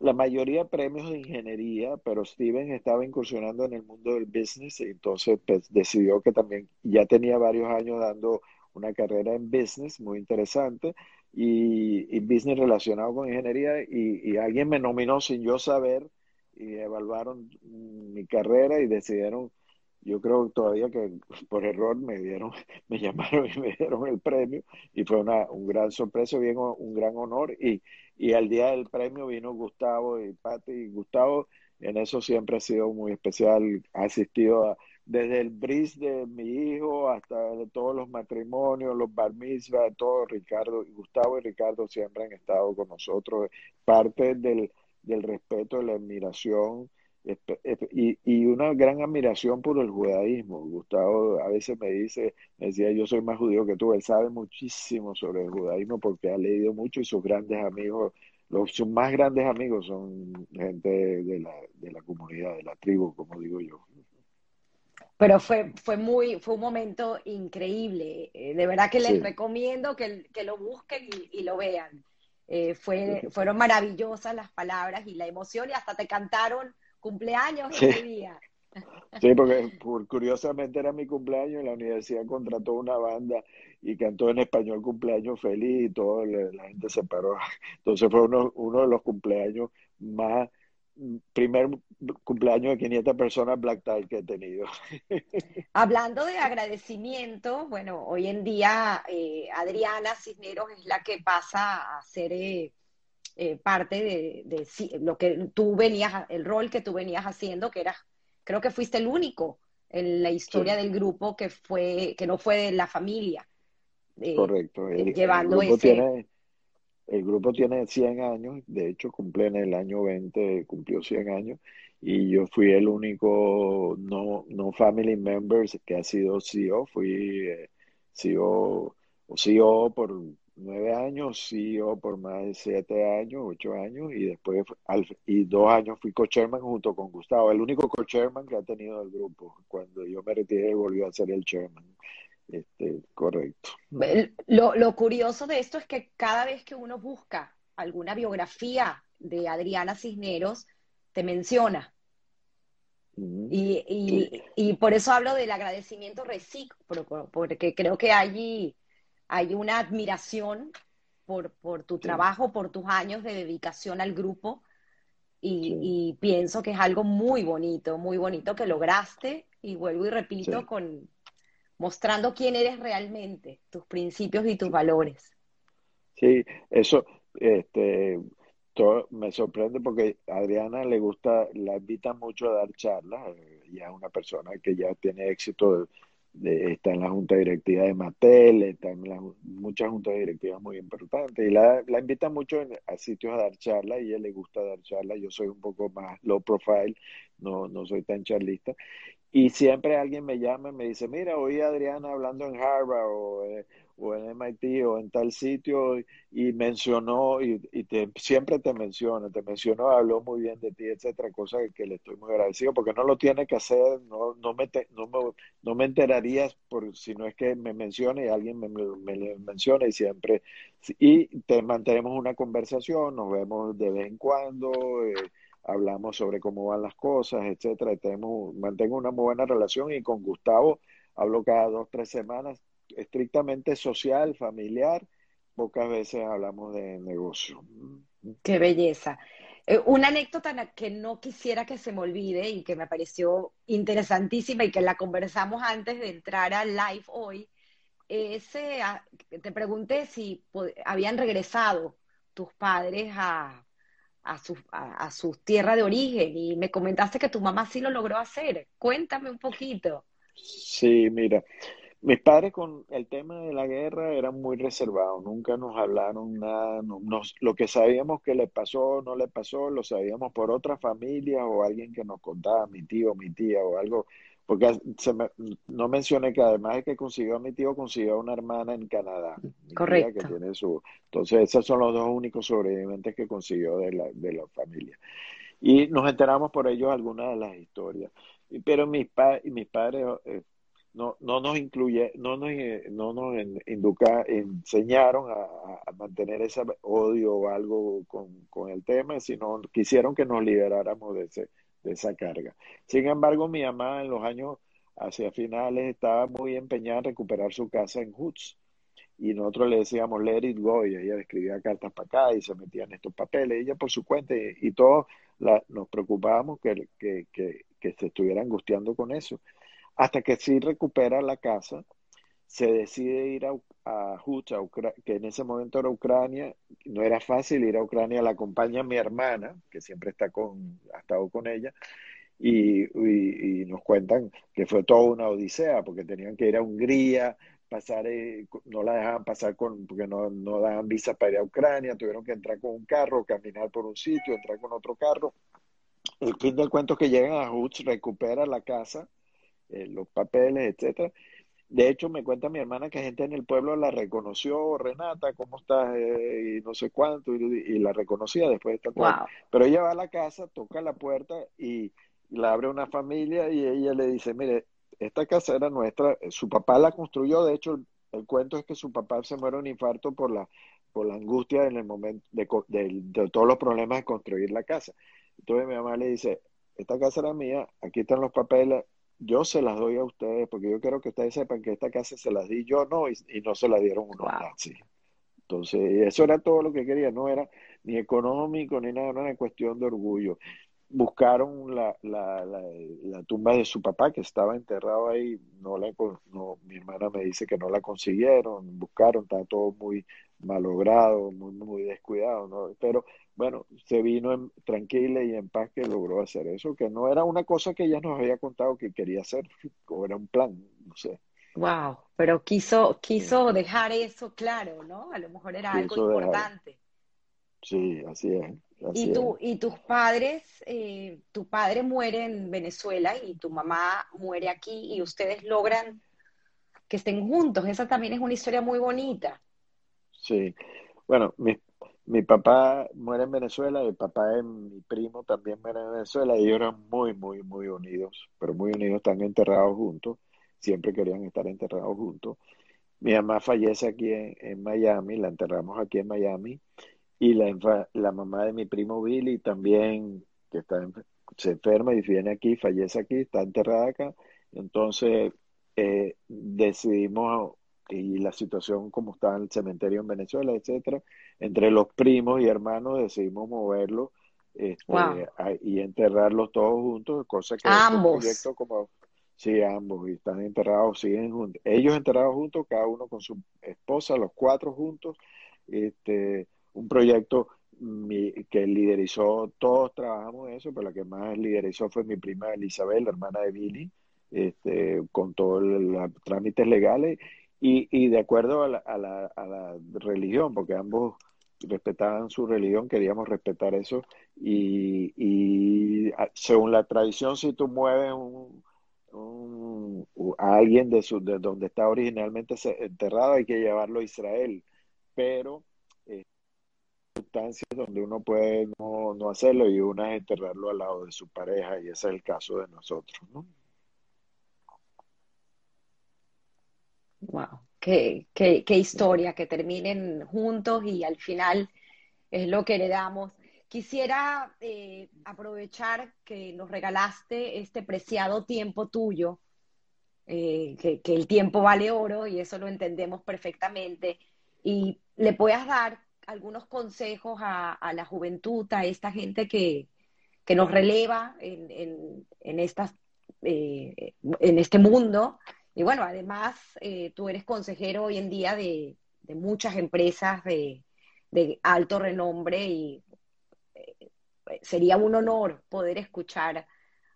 la mayoría premios de ingeniería, pero Steven estaba incursionando en el mundo del business entonces pues, decidió que también ya tenía varios años dando una carrera en business muy interesante y, business relacionado con ingeniería y, alguien me nominó sin yo saber y evaluaron mi carrera y decidieron yo creo todavía que por error me dieron, me llamaron y me dieron el premio y fue una, un gran sorpresa, un gran honor y, y al día del premio vino Gustavo y Pati y Gustavo. En eso siempre ha sido muy especial, ha asistido desde el bris de mi hijo hasta todos los matrimonios, los bar mitzvah, todo Ricardo, Gustavo y Ricardo siempre han estado con nosotros, parte del, del respeto, de la admiración y, y, una gran admiración por el judaísmo. Gustavo a veces me dice, me decía, yo soy más judío que tú, él sabe muchísimo sobre el judaísmo porque ha leído mucho y sus grandes amigos, los, sus más grandes amigos son gente de la, de la comunidad, de la tribu, como digo yo. Pero fue, fue, muy, fue un momento increíble. Eh, de verdad que les recomiendo que, que, lo busquen y, y lo vean. Eh, fue, fueron maravillosas las palabras y la emoción y hasta te cantaron cumpleaños ese día. Sí, porque curiosamente era mi cumpleaños y la universidad contrató una banda y cantó en español cumpleaños feliz y todo, la, gente se paró. Entonces fue uno, uno de los cumpleaños más primer cumpleaños de 500 personas black tie que he tenido. Hablando de agradecimiento, bueno, hoy en día eh, Adriana Cisneros es la que pasa a ser eh, eh, parte de, lo que tú venías, el rol que tú venías haciendo, que era, creo que fuiste el único en la historia del grupo que fue, que no fue de la familia. Correcto. llevando ese el grupo tiene 100 años, de hecho cumple en el año 20, cumplió 100 años, y yo fui el único no, no family members que ha sido CEO, fui eh, CEO, CEO por nueve años, CEO por más de siete años, ocho años, y después y dos años fui co-chairman junto con Gustavo, el único co-chairman que ha tenido el grupo. Cuando yo me retiré volvió a ser el chairman. Este, correcto. Lo, curioso de esto es que cada vez que uno busca alguna biografía de Adriana Cisneros, te menciona. y, por eso hablo del agradecimiento recíproco, porque creo que allí hay una admiración por, por tu trabajo, por tus años de dedicación al grupo. Y, pienso que es algo muy bonito, muy bonito que lograste. Y vuelvo y repito, con, mostrando quién eres realmente, tus principios y tus valores. Sí, eso este, todo, me sorprende porque a Adriana le gusta, la invita mucho a dar charlas, eh, y es una persona que ya tiene éxito, está en la junta directiva de Mattel, está en muchas juntas directivas muy importantes, y la, la invita mucho a sitios a dar charlas, y a ella le gusta dar charlas, yo soy un poco más low profile, no, no soy tan charlista, y siempre alguien me llama y me dice, mira, oí a Adriana hablando en Harvard o, eh, o en MIT o en tal sitio y mencionó, y, te, siempre te menciona, te mencionó, habló muy bien de ti, etcétera, cosa que, le estoy muy agradecido porque no lo tiene que hacer, no, no, me, no, me, no me enterarías por, si no es que me mencione y alguien me, me, menciona y siempre, y te mantenemos una conversación, nos vemos de vez en cuando. Eh, hablamos sobre cómo van las cosas, etcétera. Tenemos, mantengo una muy buena relación y con Gustavo hablo cada dos, tres semanas, estrictamente social, familiar. Pocas veces hablamos de negocio. Qué belleza. Eh, una anécdota que no quisiera que se me olvide y que me pareció interesantísima y que la conversamos antes de entrar al live hoy, ese, te pregunté si habían regresado tus padres a, a su, a, su tierra de origen y me comentaste que tu mamá sí lo logró hacer. Cuéntame un poquito. Sí, mira, mis padres con el tema de la guerra eran muy reservados, nunca nos hablaron nada, nos, lo que sabíamos que le pasó, no le pasó, lo sabíamos por otra familia o alguien que nos contaba, mi tío, mi tía o algo porque se me, no mencioné que además de que consiguió a mi tío, consiguió a una hermana en Canadá. Correcto. Que tiene su, entonces, esos son los dos únicos sobrevivientes que consiguió de la, de la familia. Y nos enteramos por ellos algunas de las historias. Pero mis, pa, mis padres eh, no, no nos incluye, no nos, eh, no nos induca, enseñaron a, mantener ese odio o algo con, con el tema, sino quisieron que nos liberáramos de ese de esa carga. Sin embargo, mi mamá en los años hacia finales estaba muy empeñada en recuperar su casa en Hoots. Y nosotros le decíamos, let it go, y ella escribía cartas para acá y se metía en estos papeles, ella por su cuenta, y, todos nos preocupábamos que, que, que, que se estuviera angustiando con eso. Hasta que sí recupera la casa, se decide ir a, a que en ese momento era Ucrania, no era fácil ir a Ucrania, la acompaña mi hermana, que siempre está con, ha estado con ella, y, y, nos cuentan que fue toda una odisea, porque tenían que ir a Hungría, pasar, eh, no la dejaban pasar con, porque no, no daban visa para ir a Ucrania, tuvieron que entrar con un carro, caminar por un sitio, entrar con otro carro. El fin del cuento es que llegan a Hutch, recupera la casa, eh, los papeles, etcétera, de hecho, me cuenta mi hermana que gente en el pueblo la reconoció, Renata, ¿cómo estás? Eh, y no sé cuánto, y, la reconocía después de esta wow. Pero ella va a la casa, toca la puerta y la abre una familia y ella le dice, mire, esta casa era nuestra, su papá la construyó, de hecho, el, cuento es que su papá se muere un infarto por la, por la angustia en el momento de, de todos los problemas de construir la casa. Entonces mi mamá le dice, esta casa era mía, aquí están los papeles, yo se las doy a ustedes porque yo quiero que ustedes sepan que esta casa se las di yo no y, no se la dieron unos nazis. Entonces, eso era todo lo que quería, no era ni económico ni nada, no era cuestión de orgullo. buscaron la, la, la, tumba de su papá que estaba enterrado ahí, no la, no, mi hermana me dice que no la consiguieron, buscaron, está todo muy malogrado, muy, muy descuidado, ¿no? pero bueno, se vino en, tranquila y en paz que logró hacer eso, que no era una cosa que ella nos había contado que quería hacer, o era un plan, no sé. Wow, pero quiso, quiso dejar eso claro, ¿no? A lo mejor era algo importante. Sí, así es. y, tú, y tus padres, eh, tu padre muere en Venezuela y tu mamá muere aquí y ustedes logran que estén juntos. Esa también es una historia muy bonita. Sí, bueno, mi, mi papá muere en Venezuela, el papá de mi primo también muere en Venezuela y ellos eran muy, muy, muy unidos, pero muy unidos, están enterrados juntos, siempre querían estar enterrados juntos. Mi mamá fallece aquí en, en Miami, la enterramos aquí en Miami y la, la mamá de mi primo Billy también, que está se enferma y viene aquí, fallece aquí, está enterrada acá. Entonces eh, decidimos, y la situación como está en el cementerio en Venezuela, etcétera, entre los primos y hermanos decidimos moverlo este, y enterrarlos todos juntos, cosa que ambos. proyecto como sí, ambos, y están enterrados, siguen juntos. Ellos enterrados juntos, cada uno con su esposa, los cuatro juntos, este, un proyecto que liderizó, todos trabajamos en eso, pero la que más liderizó fue mi prima Elizabeth, la hermana de Billy, este, con todos los trámites legales y, y de acuerdo a la, a, la, a la religión, porque ambos respetaban su religión, queríamos respetar eso y, y según la tradición, si tú mueves un, a alguien de, su, de donde está originalmente enterrado, hay que llevarlo a Israel, pero circunstancias donde uno puede no, no, hacerlo y una es enterrarlo al lado de su pareja y ese es el caso de nosotros, ¿no? Wow, qué, qué, qué historia, que terminen juntos y al final es lo que heredamos. Quisiera eh, aprovechar que nos regalaste este preciado tiempo tuyo, eh, que, que, el tiempo vale oro y eso lo entendemos perfectamente, y le puedas dar algunos consejos a, la juventud, a esta gente que, nos releva en, en, estas, eh, en este mundo. Y bueno, además eh, tú eres consejero hoy en día de, muchas empresas de, alto renombre y eh, sería un honor poder escuchar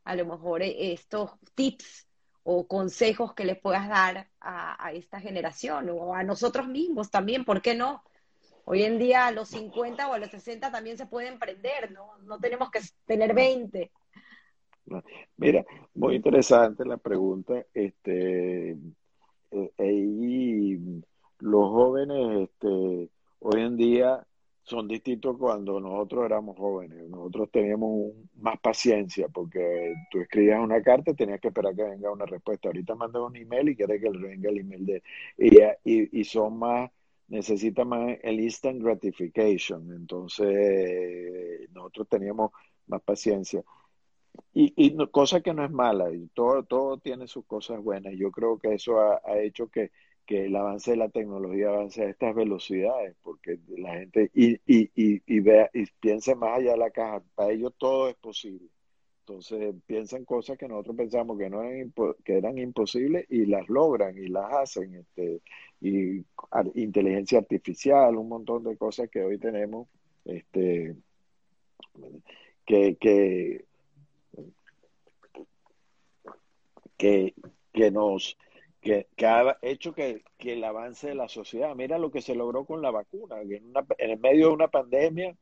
a lo mejor estos tips o consejos que les puedas dar a, a, esta generación o a nosotros mismos también, ¿por qué no? Hoy en día a los 50 o a los 60 también se puede emprender, ¿no? No tenemos que tener 20. Mira, muy interesante la pregunta. Este, eh, los jóvenes este, hoy en día son distintos cuando nosotros éramos jóvenes. Nosotros teníamos más paciencia porque tú escribías una carta y tenías que esperar que venga una respuesta. Ahorita mandas un email y quieres que le venga el email de... y, y son más necesita más el instant gratification. Entonces, nosotros teníamos más paciencia. Y, y cosa que no es mala, y todo, todo tiene sus cosas buenas. Yo creo que eso ha, hecho que, que, el avance de la tecnología avance a estas velocidades, porque la gente y, y, y, y, vea, y piense más allá de la caja. Para ellos todo es posible. Entonces piensan cosas que nosotros pensamos que no eran, que eran imposibles y las logran y las hacen. Este, y inteligencia artificial, un montón de cosas que hoy tenemos, este, que, que, que, nos que, ha hecho que, el avance de la sociedad. Mira lo que se logró con la vacuna, en, en el medio de una pandemia,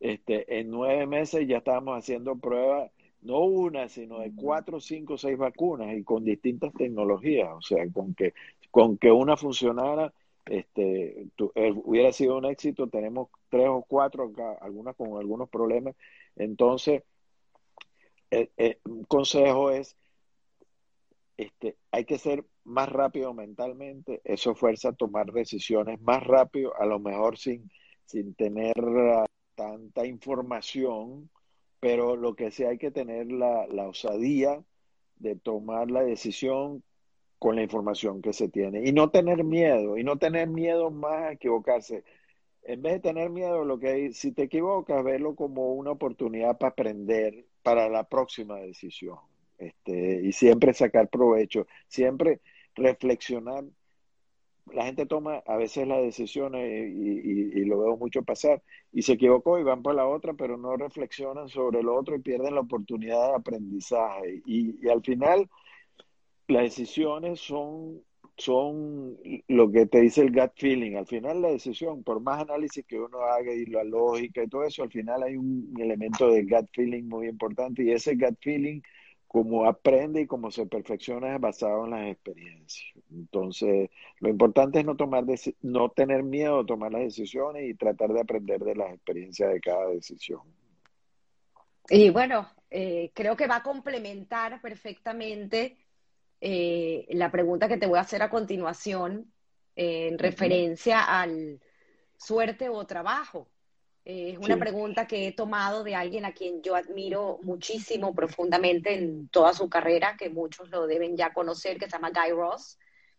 este, en nueve meses ya estábamos haciendo pruebas no una, sino de cuatro, cinco, seis vacunas y con distintas tecnologías. O sea, con que, con que una funcionara, este, eh, hubiera sido un éxito. Tenemos tres o cuatro, algunas con algunos problemas. Entonces, eh, eh, un consejo es, este, hay que ser más rápido mentalmente, eso fuerza a tomar decisiones más rápido, a lo mejor sin, sin tener tanta información pero lo que sí hay que tener la, la osadía de tomar la decisión con la información que se tiene y no tener miedo y no tener miedo más a equivocarse. En vez de tener miedo, lo que hay, si te equivocas, verlo como una oportunidad para aprender para la próxima decisión. Este, y siempre sacar provecho, siempre reflexionar. La gente toma a veces las decisiones y, lo veo mucho pasar y se equivocó y van por la otra, pero no reflexionan sobre lo otro y pierden la oportunidad de aprendizaje. y al final, las decisiones son son lo que te dice el gut feeling. Al final la decisión, por más análisis que uno haga y la lógica y todo eso, al final hay un elemento de gut feeling muy importante y ese gut feeling, como aprende y como se perfecciona, es basado en las experiencias. Entonces, lo importante es no, tomar no tener miedo a tomar las decisiones y tratar de aprender de las experiencias de cada decisión. Y bueno, eh, creo que va a complementar perfectamente eh, la pregunta que te voy a hacer a continuación eh, en referencia al suerte o trabajo. Eh, es una pregunta que he tomado de alguien a quien yo admiro muchísimo, profundamente en toda su carrera, que muchos lo deben ya conocer, que se llama Guy Ross.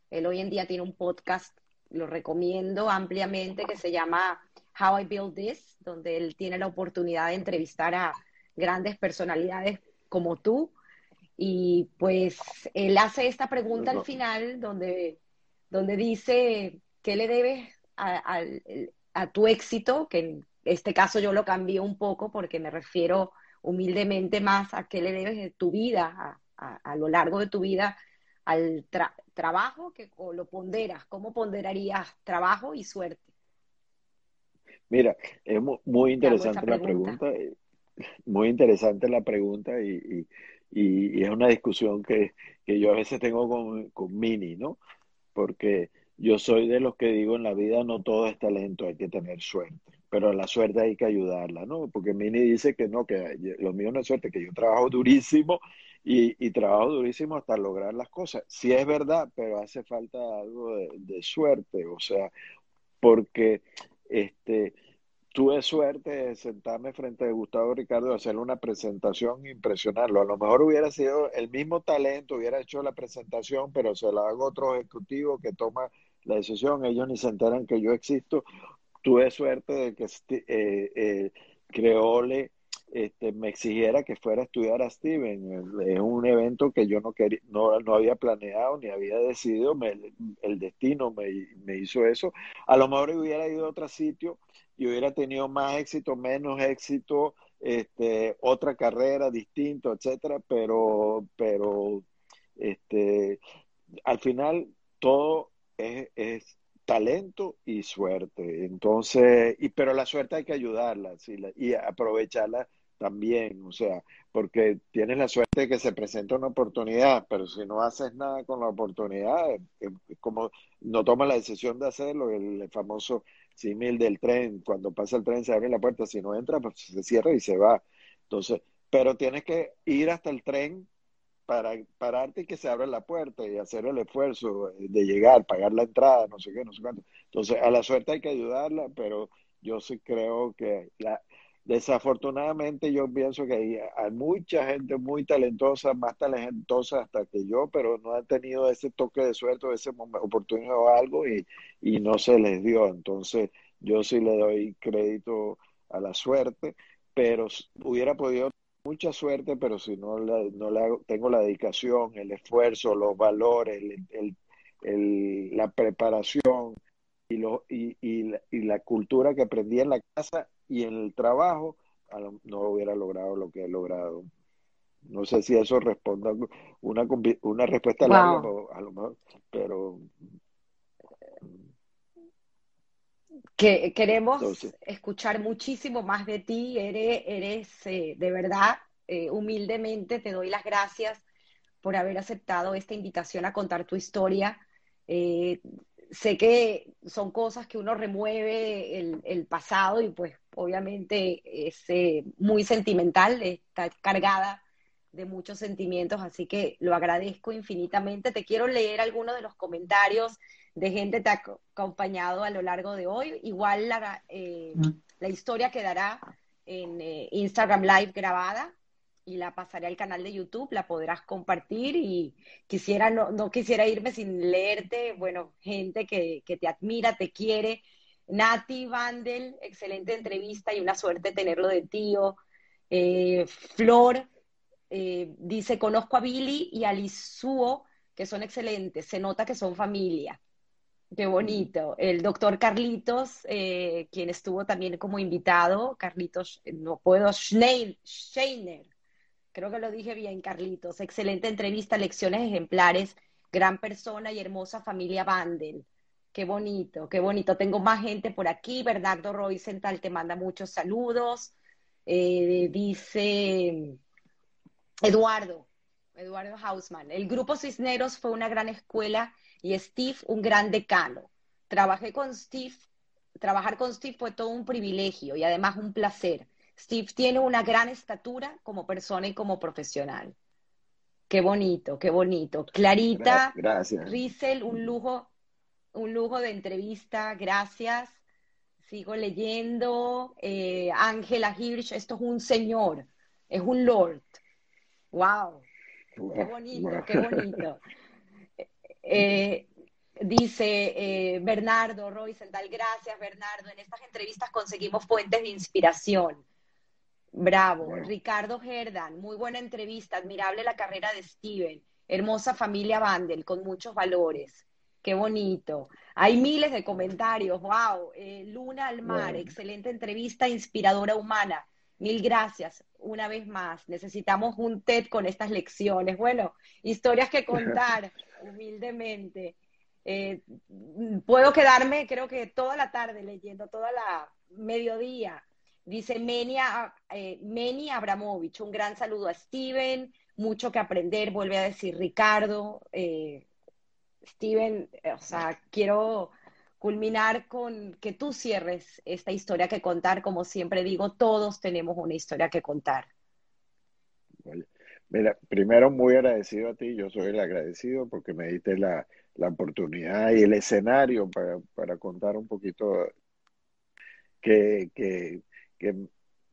Él hoy en día tiene un podcast, lo recomiendo ampliamente, que se llama How I Build This, donde él tiene la oportunidad de entrevistar a grandes personalidades como tú, y pues él hace esta pregunta al final donde, donde dice, ¿qué le debes a, tu éxito? Que este caso yo lo cambié un poco porque me refiero humildemente más a qué le debes de tu vida, a, lo largo de tu vida, al trabajo que, o lo ponderas. ¿Cómo ponderarías trabajo y suerte? Mira, es muy interesante la pregunta. Eh, muy interesante la pregunta y, y, es una discusión que, yo a veces tengo con, con Mini, ¿no? Porque yo soy de los que digo en la vida no todo es talento, hay que tener suerte, pero la suerte hay que ayudarla, ¿no? Porque Mini dice que no, que lo mío no es suerte, que yo trabajo durísimo y, y trabajo durísimo hasta lograr las cosas. Sí es verdad, pero hace falta algo de, suerte, o sea, porque este tuve suerte de sentarme frente a Gustavo Ricardo y hacerle una presentación impresionarlo. A lo mejor hubiera sido el mismo talento, hubiera hecho la presentación, pero se la hago otro ejecutivo que toma la decisión. Ellos ni se enteran que yo existo. Tuve suerte de que eh, eh, Creole este, me exigiera que fuera a estudiar a Steven. Es un evento que yo no, quería, no, no había planeado ni había decidido. el destino me, me hizo eso. A lo mejor hubiera ido a otro sitio y hubiera tenido más éxito, menos éxito, este, otra carrera distinta, etcétera, pero, pero este, al final todo es talento y suerte. Entonces, y, pero la suerte hay que ayudarla ¿sí? y aprovecharla también, o sea, porque tienes la suerte de que se presenta una oportunidad, pero si no haces nada con la oportunidad, es como no tomas la decisión de hacerlo, el famoso mil del tren, cuando pasa el tren se abre la puerta, si no entra, pues se cierra y se va. Entonces, pero tienes que ir hasta el tren para pararte que se abra la puerta y hacer el esfuerzo de llegar, pagar la entrada, no sé qué, no sé cuánto. Entonces, a la suerte hay que ayudarla, pero yo sí creo que Desafortunadamente yo pienso que hay, mucha gente muy talentosa, más talentosa hasta que yo, pero no han tenido ese toque de suerte, esa oportunidad o algo y, y no se les dio. Entonces yo sí le doy crédito a la suerte, pero hubiera podido mucha suerte, pero si no, la, no la, tengo la dedicación, el esfuerzo, los valores, el, el, la preparación y, lo, y, y, la, y la cultura que aprendí en la casa, y en el trabajo no hubiera logrado lo que he logrado. No sé si eso responde a una, una respuesta larga, a lo mejor, pero... Que queremos escuchar muchísimo más de ti. Eres, eres eh, de verdad, eh, humildemente te doy las gracias por haber aceptado esta invitación a contar tu historia. Eh, sé que son cosas que uno remueve el, pasado y pues obviamente es muy sentimental, está cargada de muchos sentimientos, así que lo agradezco infinitamente. Te quiero leer algunos de los comentarios de gente te ha acompañado a lo largo de hoy. Igual la, eh, la historia quedará en eh, Instagram Live grabada y la pasaré al canal de YouTube, la podrás compartir y quisiera, no, no quisiera irme sin leerte, bueno, gente que, que te admira, te quiere. Nati Vandel, excelente entrevista y una suerte tenerlo de tío. Eh, Flor eh, dice, conozco a Billy y a Lizuo, que son excelentes, se nota que son familia. Qué bonito. El doctor Carlitos, eh, quien estuvo también como invitado, Carlitos, no puedo, Scheiner, creo que lo dije bien, Carlitos. Excelente entrevista, lecciones ejemplares, gran persona y hermosa familia Vandel. Qué bonito, qué bonito. Tengo más gente por aquí. Bernardo Roycental te manda muchos saludos. Eh, dice Eduardo, Eduardo Hausman. El grupo Cisneros fue una gran escuela y Steve un gran decano. Trabajé con Steve, trabajar con Steve fue todo un privilegio y además un placer. Steve tiene una gran estatura como persona y como profesional. Qué bonito, qué bonito. Clarita, gracias. Rizel, un lujo un lujo de entrevista, gracias. Sigo leyendo. Eh, Ángela Hirsch, esto es un señor, es un lord. Wow, qué bonito, qué bonito. Eh, dice eh, Bernardo Roycental, gracias Bernardo. En estas entrevistas conseguimos fuentes de inspiración. Bravo. Ricardo Gerdan, muy buena entrevista, admirable la carrera de Steven, hermosa familia Vandel, con muchos valores. Qué bonito. Hay miles de comentarios. Wow. Eh, Luna al mar, excelente entrevista, inspiradora humana. Mil gracias. Una vez más, necesitamos un TED con estas lecciones. Bueno, historias que contar, humildemente. Eh, puedo quedarme, creo que toda la tarde leyendo, toda la mediodía. Dice Menia, eh, Meni Abramovich, un gran saludo a Steven, mucho que aprender, vuelve a decir Ricardo, eh, Steven, o sea, quiero culminar con que tú cierres esta historia que contar. Como siempre digo, todos tenemos una historia que contar. Mira, primero muy agradecido a ti, yo soy el agradecido porque me diste la, oportunidad y el escenario para, contar un poquito que, que,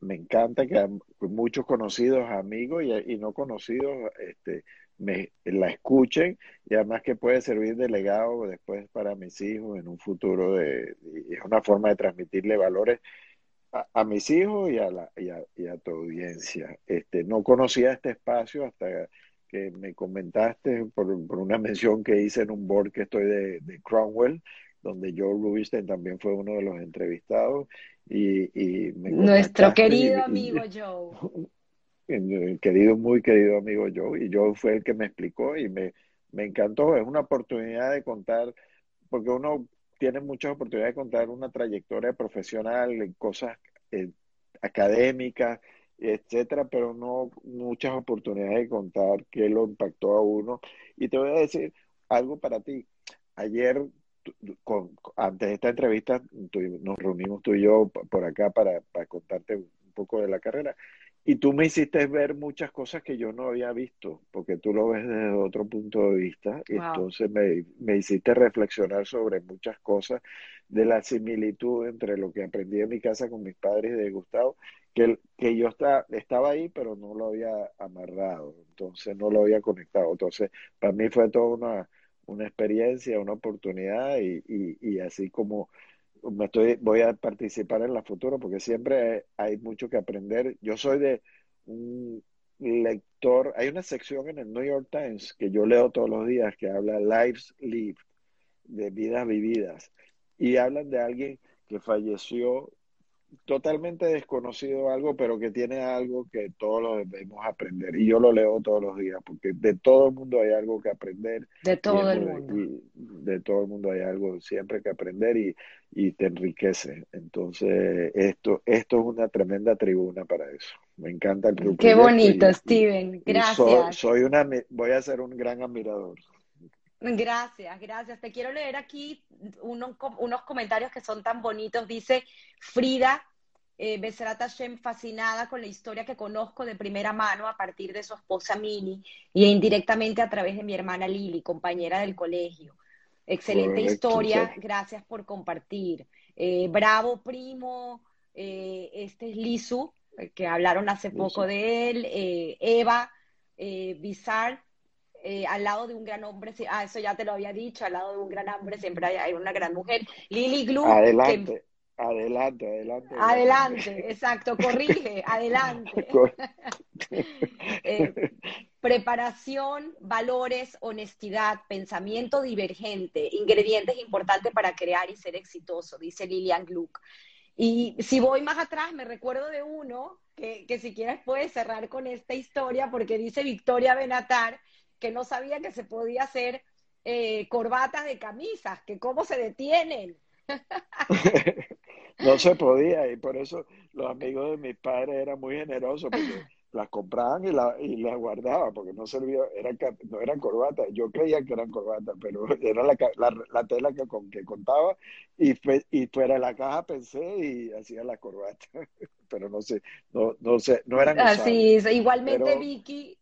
me encanta que muchos conocidos, amigos y no conocidos, este, me la escuchen y además que puede servir de legado después para mis hijos en un futuro de, es una forma de transmitirle valores a, mis hijos y a, la, y a, y a, tu audiencia. Este, no conocía este espacio hasta que me comentaste por, por, una mención que hice en un board que estoy de, de Cromwell, donde Joe Rubinstein también fue uno de los entrevistados. Y, y Nuestro querido amigo Joe. Querido, muy querido amigo Joe, y Joe fue el que me explicó y me, me encantó. Es una oportunidad de contar, porque uno tiene muchas oportunidades de contar una trayectoria profesional en cosas eh, académicas, etcétera, pero no muchas oportunidades de contar qué lo impactó a uno. Y te voy a decir algo para ti. Ayer, con, antes de esta entrevista, nos reunimos tú y yo por acá para, para contarte un poco de la carrera. Y tú me hiciste ver muchas cosas que yo no había visto, porque tú lo ves desde otro punto de vista. Y entonces me, me, hiciste reflexionar sobre muchas cosas de la similitud entre lo que aprendí en mi casa con mis padres de Gustavo, que, que yo está, estaba ahí, pero no lo había amarrado, entonces no lo había conectado. Entonces, para mí fue toda una, una experiencia, una oportunidad, y, y, y así como me estoy, voy a participar en la futura porque siempre hay mucho que aprender. Yo soy de un lector, hay una sección en el New York Times que yo leo todos los días que habla Lives Lived, de vidas vividas, y hablan de alguien que falleció totalmente desconocido algo, pero que tiene algo que todos lo debemos aprender. Y yo lo leo todos los días, porque de todo el mundo hay algo que aprender. De todo el mundo. de todo el mundo hay algo siempre que aprender y, y te enriquece. Entonces, esto, esto es una tremenda tribuna para eso. Me encanta el grupo. Qué bonito, Steven. Gracias. soy, una, voy a ser un gran admirador. Gracias, gracias. Te quiero leer aquí unos, unos comentarios que son tan bonitos. Dice Frida eh, Shem, fascinada con la historia que conozco de primera mano a partir de su esposa Mini y indirectamente a través de mi hermana Lili, compañera del colegio. Excelente historia, gracias por compartir. Eh, bravo, primo. Eh, este es Lizu, que hablaron hace poco de él. Eh, Eva, Bizarre eh, al lado de un gran hombre, ah, eso ya te lo había dicho, al lado de un gran hombre siempre hay, una gran mujer. Lily Glue. Adelante, Adelante, adelante. Adelante, exacto, corrige, adelante. Eh, preparación, valores, honestidad, pensamiento divergente, ingredientes importantes para crear y ser exitoso, dice Lilian Gluck. Y si voy más atrás, me recuerdo de uno que, que si quieres puedes cerrar con esta historia, porque dice Victoria Benatar que no sabía que se podía hacer eh, corbatas de camisas, que cómo se detienen. no se podía y por eso los amigos de mis padres eran muy generosos porque las compraban y, la, y las guardaban porque no servía, eran, no eran corbatas, yo creía que eran corbatas, pero era la, la, tela que, con, que contaba y, y fuera de la caja pensé y hacía las corbatas, pero no sé, no, no sé, no eran Así es, igualmente Vicky,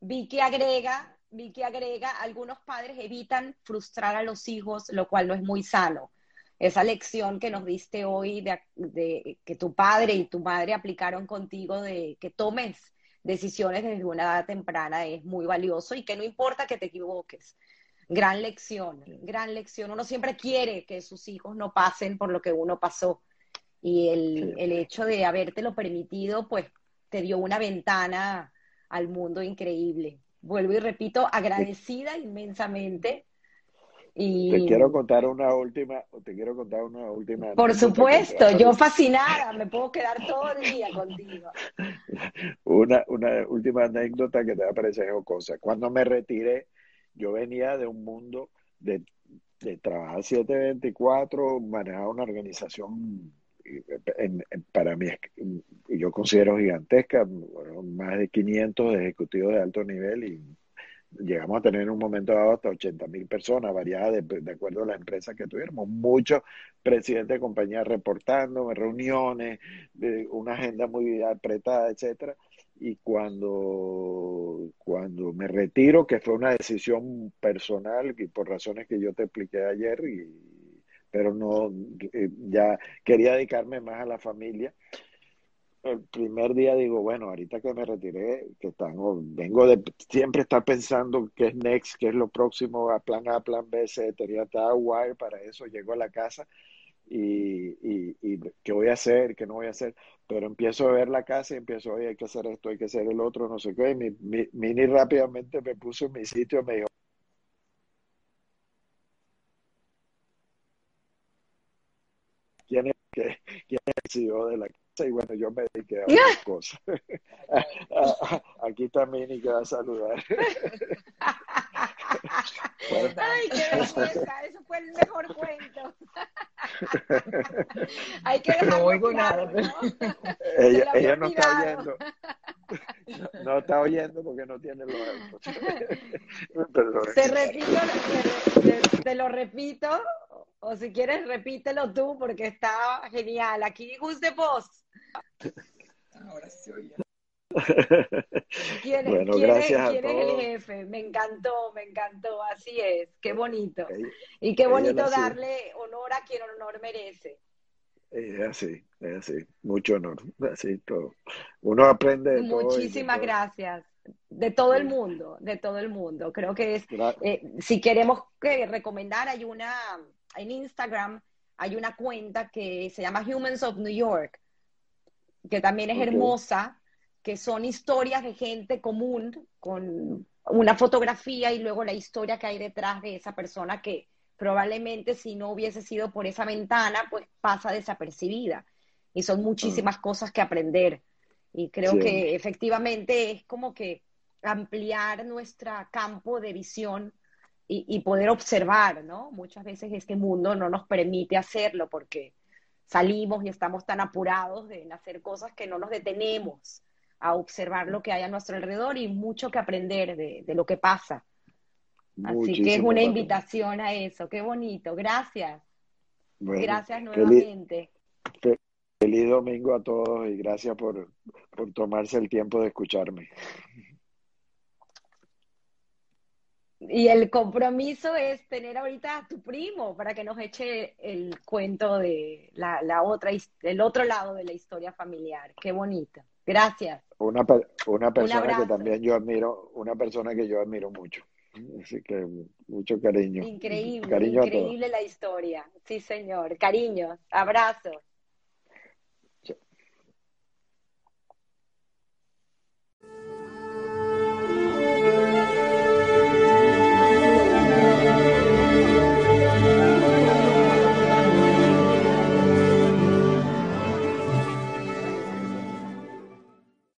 Vicky agrega, Vicky agrega, algunos padres evitan frustrar a los hijos, lo cual no es muy sano esa lección que nos diste hoy de, que tu padre y tu madre aplicaron contigo de que tomes decisiones desde una edad temprana es muy valioso y que no importa que te equivoques. Gran lección, gran lección. Uno siempre quiere que sus hijos no pasen por lo que uno pasó y el, el hecho de habértelo permitido, pues te dio una ventana al mundo increíble. Vuelvo y repito, agradecida inmensamente te quiero contar una última, te quiero contar una última. Por supuesto, yo fascinada, me puedo quedar todo el día contigo. Una, una última anécdota que te va a parecer cosa. Cuando me retiré, yo venía de un mundo de, de trabajar 724, manejar una organización para mí, yo considero gigantesca, más de 500 ejecutivos de alto nivel y llegamos a tener en un momento dado hasta 80 mil personas, variadas de, acuerdo a la empresa que tuviéramos. Muchos presidentes de compañías reportando, reuniones, una agenda muy apretada, etcétera. Y cuando, cuando me retiro, que fue una decisión personal y por razones que yo te expliqué ayer, y, pero no, eh, ya quería dedicarme más a la familia el primer día digo, bueno, ahorita que me retiré, que tengo, vengo de siempre estar pensando qué es next, qué es lo próximo, a plan A, plan B, C, tenía wire para eso, llego a la casa y, y, y, qué voy a hacer, qué no voy a hacer, pero empiezo a ver la casa y empiezo, oye, hay que hacer esto, hay que hacer el otro, no sé qué, y mi, mi, Mini rápidamente me puso en mi sitio, me dijo, ¿quién es, quién es el CEO de la y bueno, yo me dediqué a otras cosas. Aquí está Mini que va a saludar. Ay, qué vergüenza, eso fue el mejor cuento. Hay que no oigo nada. Pero... Ella, ella no está oyendo. No, está oyendo porque no tiene los Te repito, te, te, lo repito, o si quieres repítelo tú porque está genial. Aquí, Gus de Voz. Ahora sí oye. ¿Quién, bueno, ¿quién, gracias es, ¿quién es el jefe? Me encantó, me encantó, así es, qué bonito. y qué bonito darle honor a quien honor merece. Es así, es así, mucho honor, así todo. Uno aprende de Muchísimas gracias. De todo el mundo, de todo el mundo. Creo que es, eh, si queremos que recomendar, hay una, en Instagram, hay una cuenta que se llama Humans of New York, que también es hermosa, que son historias de gente común con una fotografía y luego la historia que hay detrás de esa persona que probablemente si no hubiese sido por esa ventana, pues pasa desapercibida. Y son muchísimas ah. cosas que aprender. Y creo que efectivamente es como que ampliar nuestro campo de visión y, y, poder observar, ¿no? Muchas veces este mundo no nos permite hacerlo porque salimos y estamos tan apurados de hacer cosas que no nos detenemos a observar lo que hay a nuestro alrededor y mucho que aprender de, de lo que pasa. Así que es una invitación a eso. Qué bonito. Gracias. gracias nuevamente. Feliz, domingo a todos y gracias por, por tomarse el tiempo de escucharme. Y el compromiso es tener ahorita a tu primo para que nos eche el cuento de la, la otra, el otro lado de la historia familiar. Qué bonito. Gracias. Una, una persona que también yo admiro, una persona que yo admiro mucho. Así que mucho cariño. Increíble, increíble la historia. Sí, señor. Cariños, abrazos.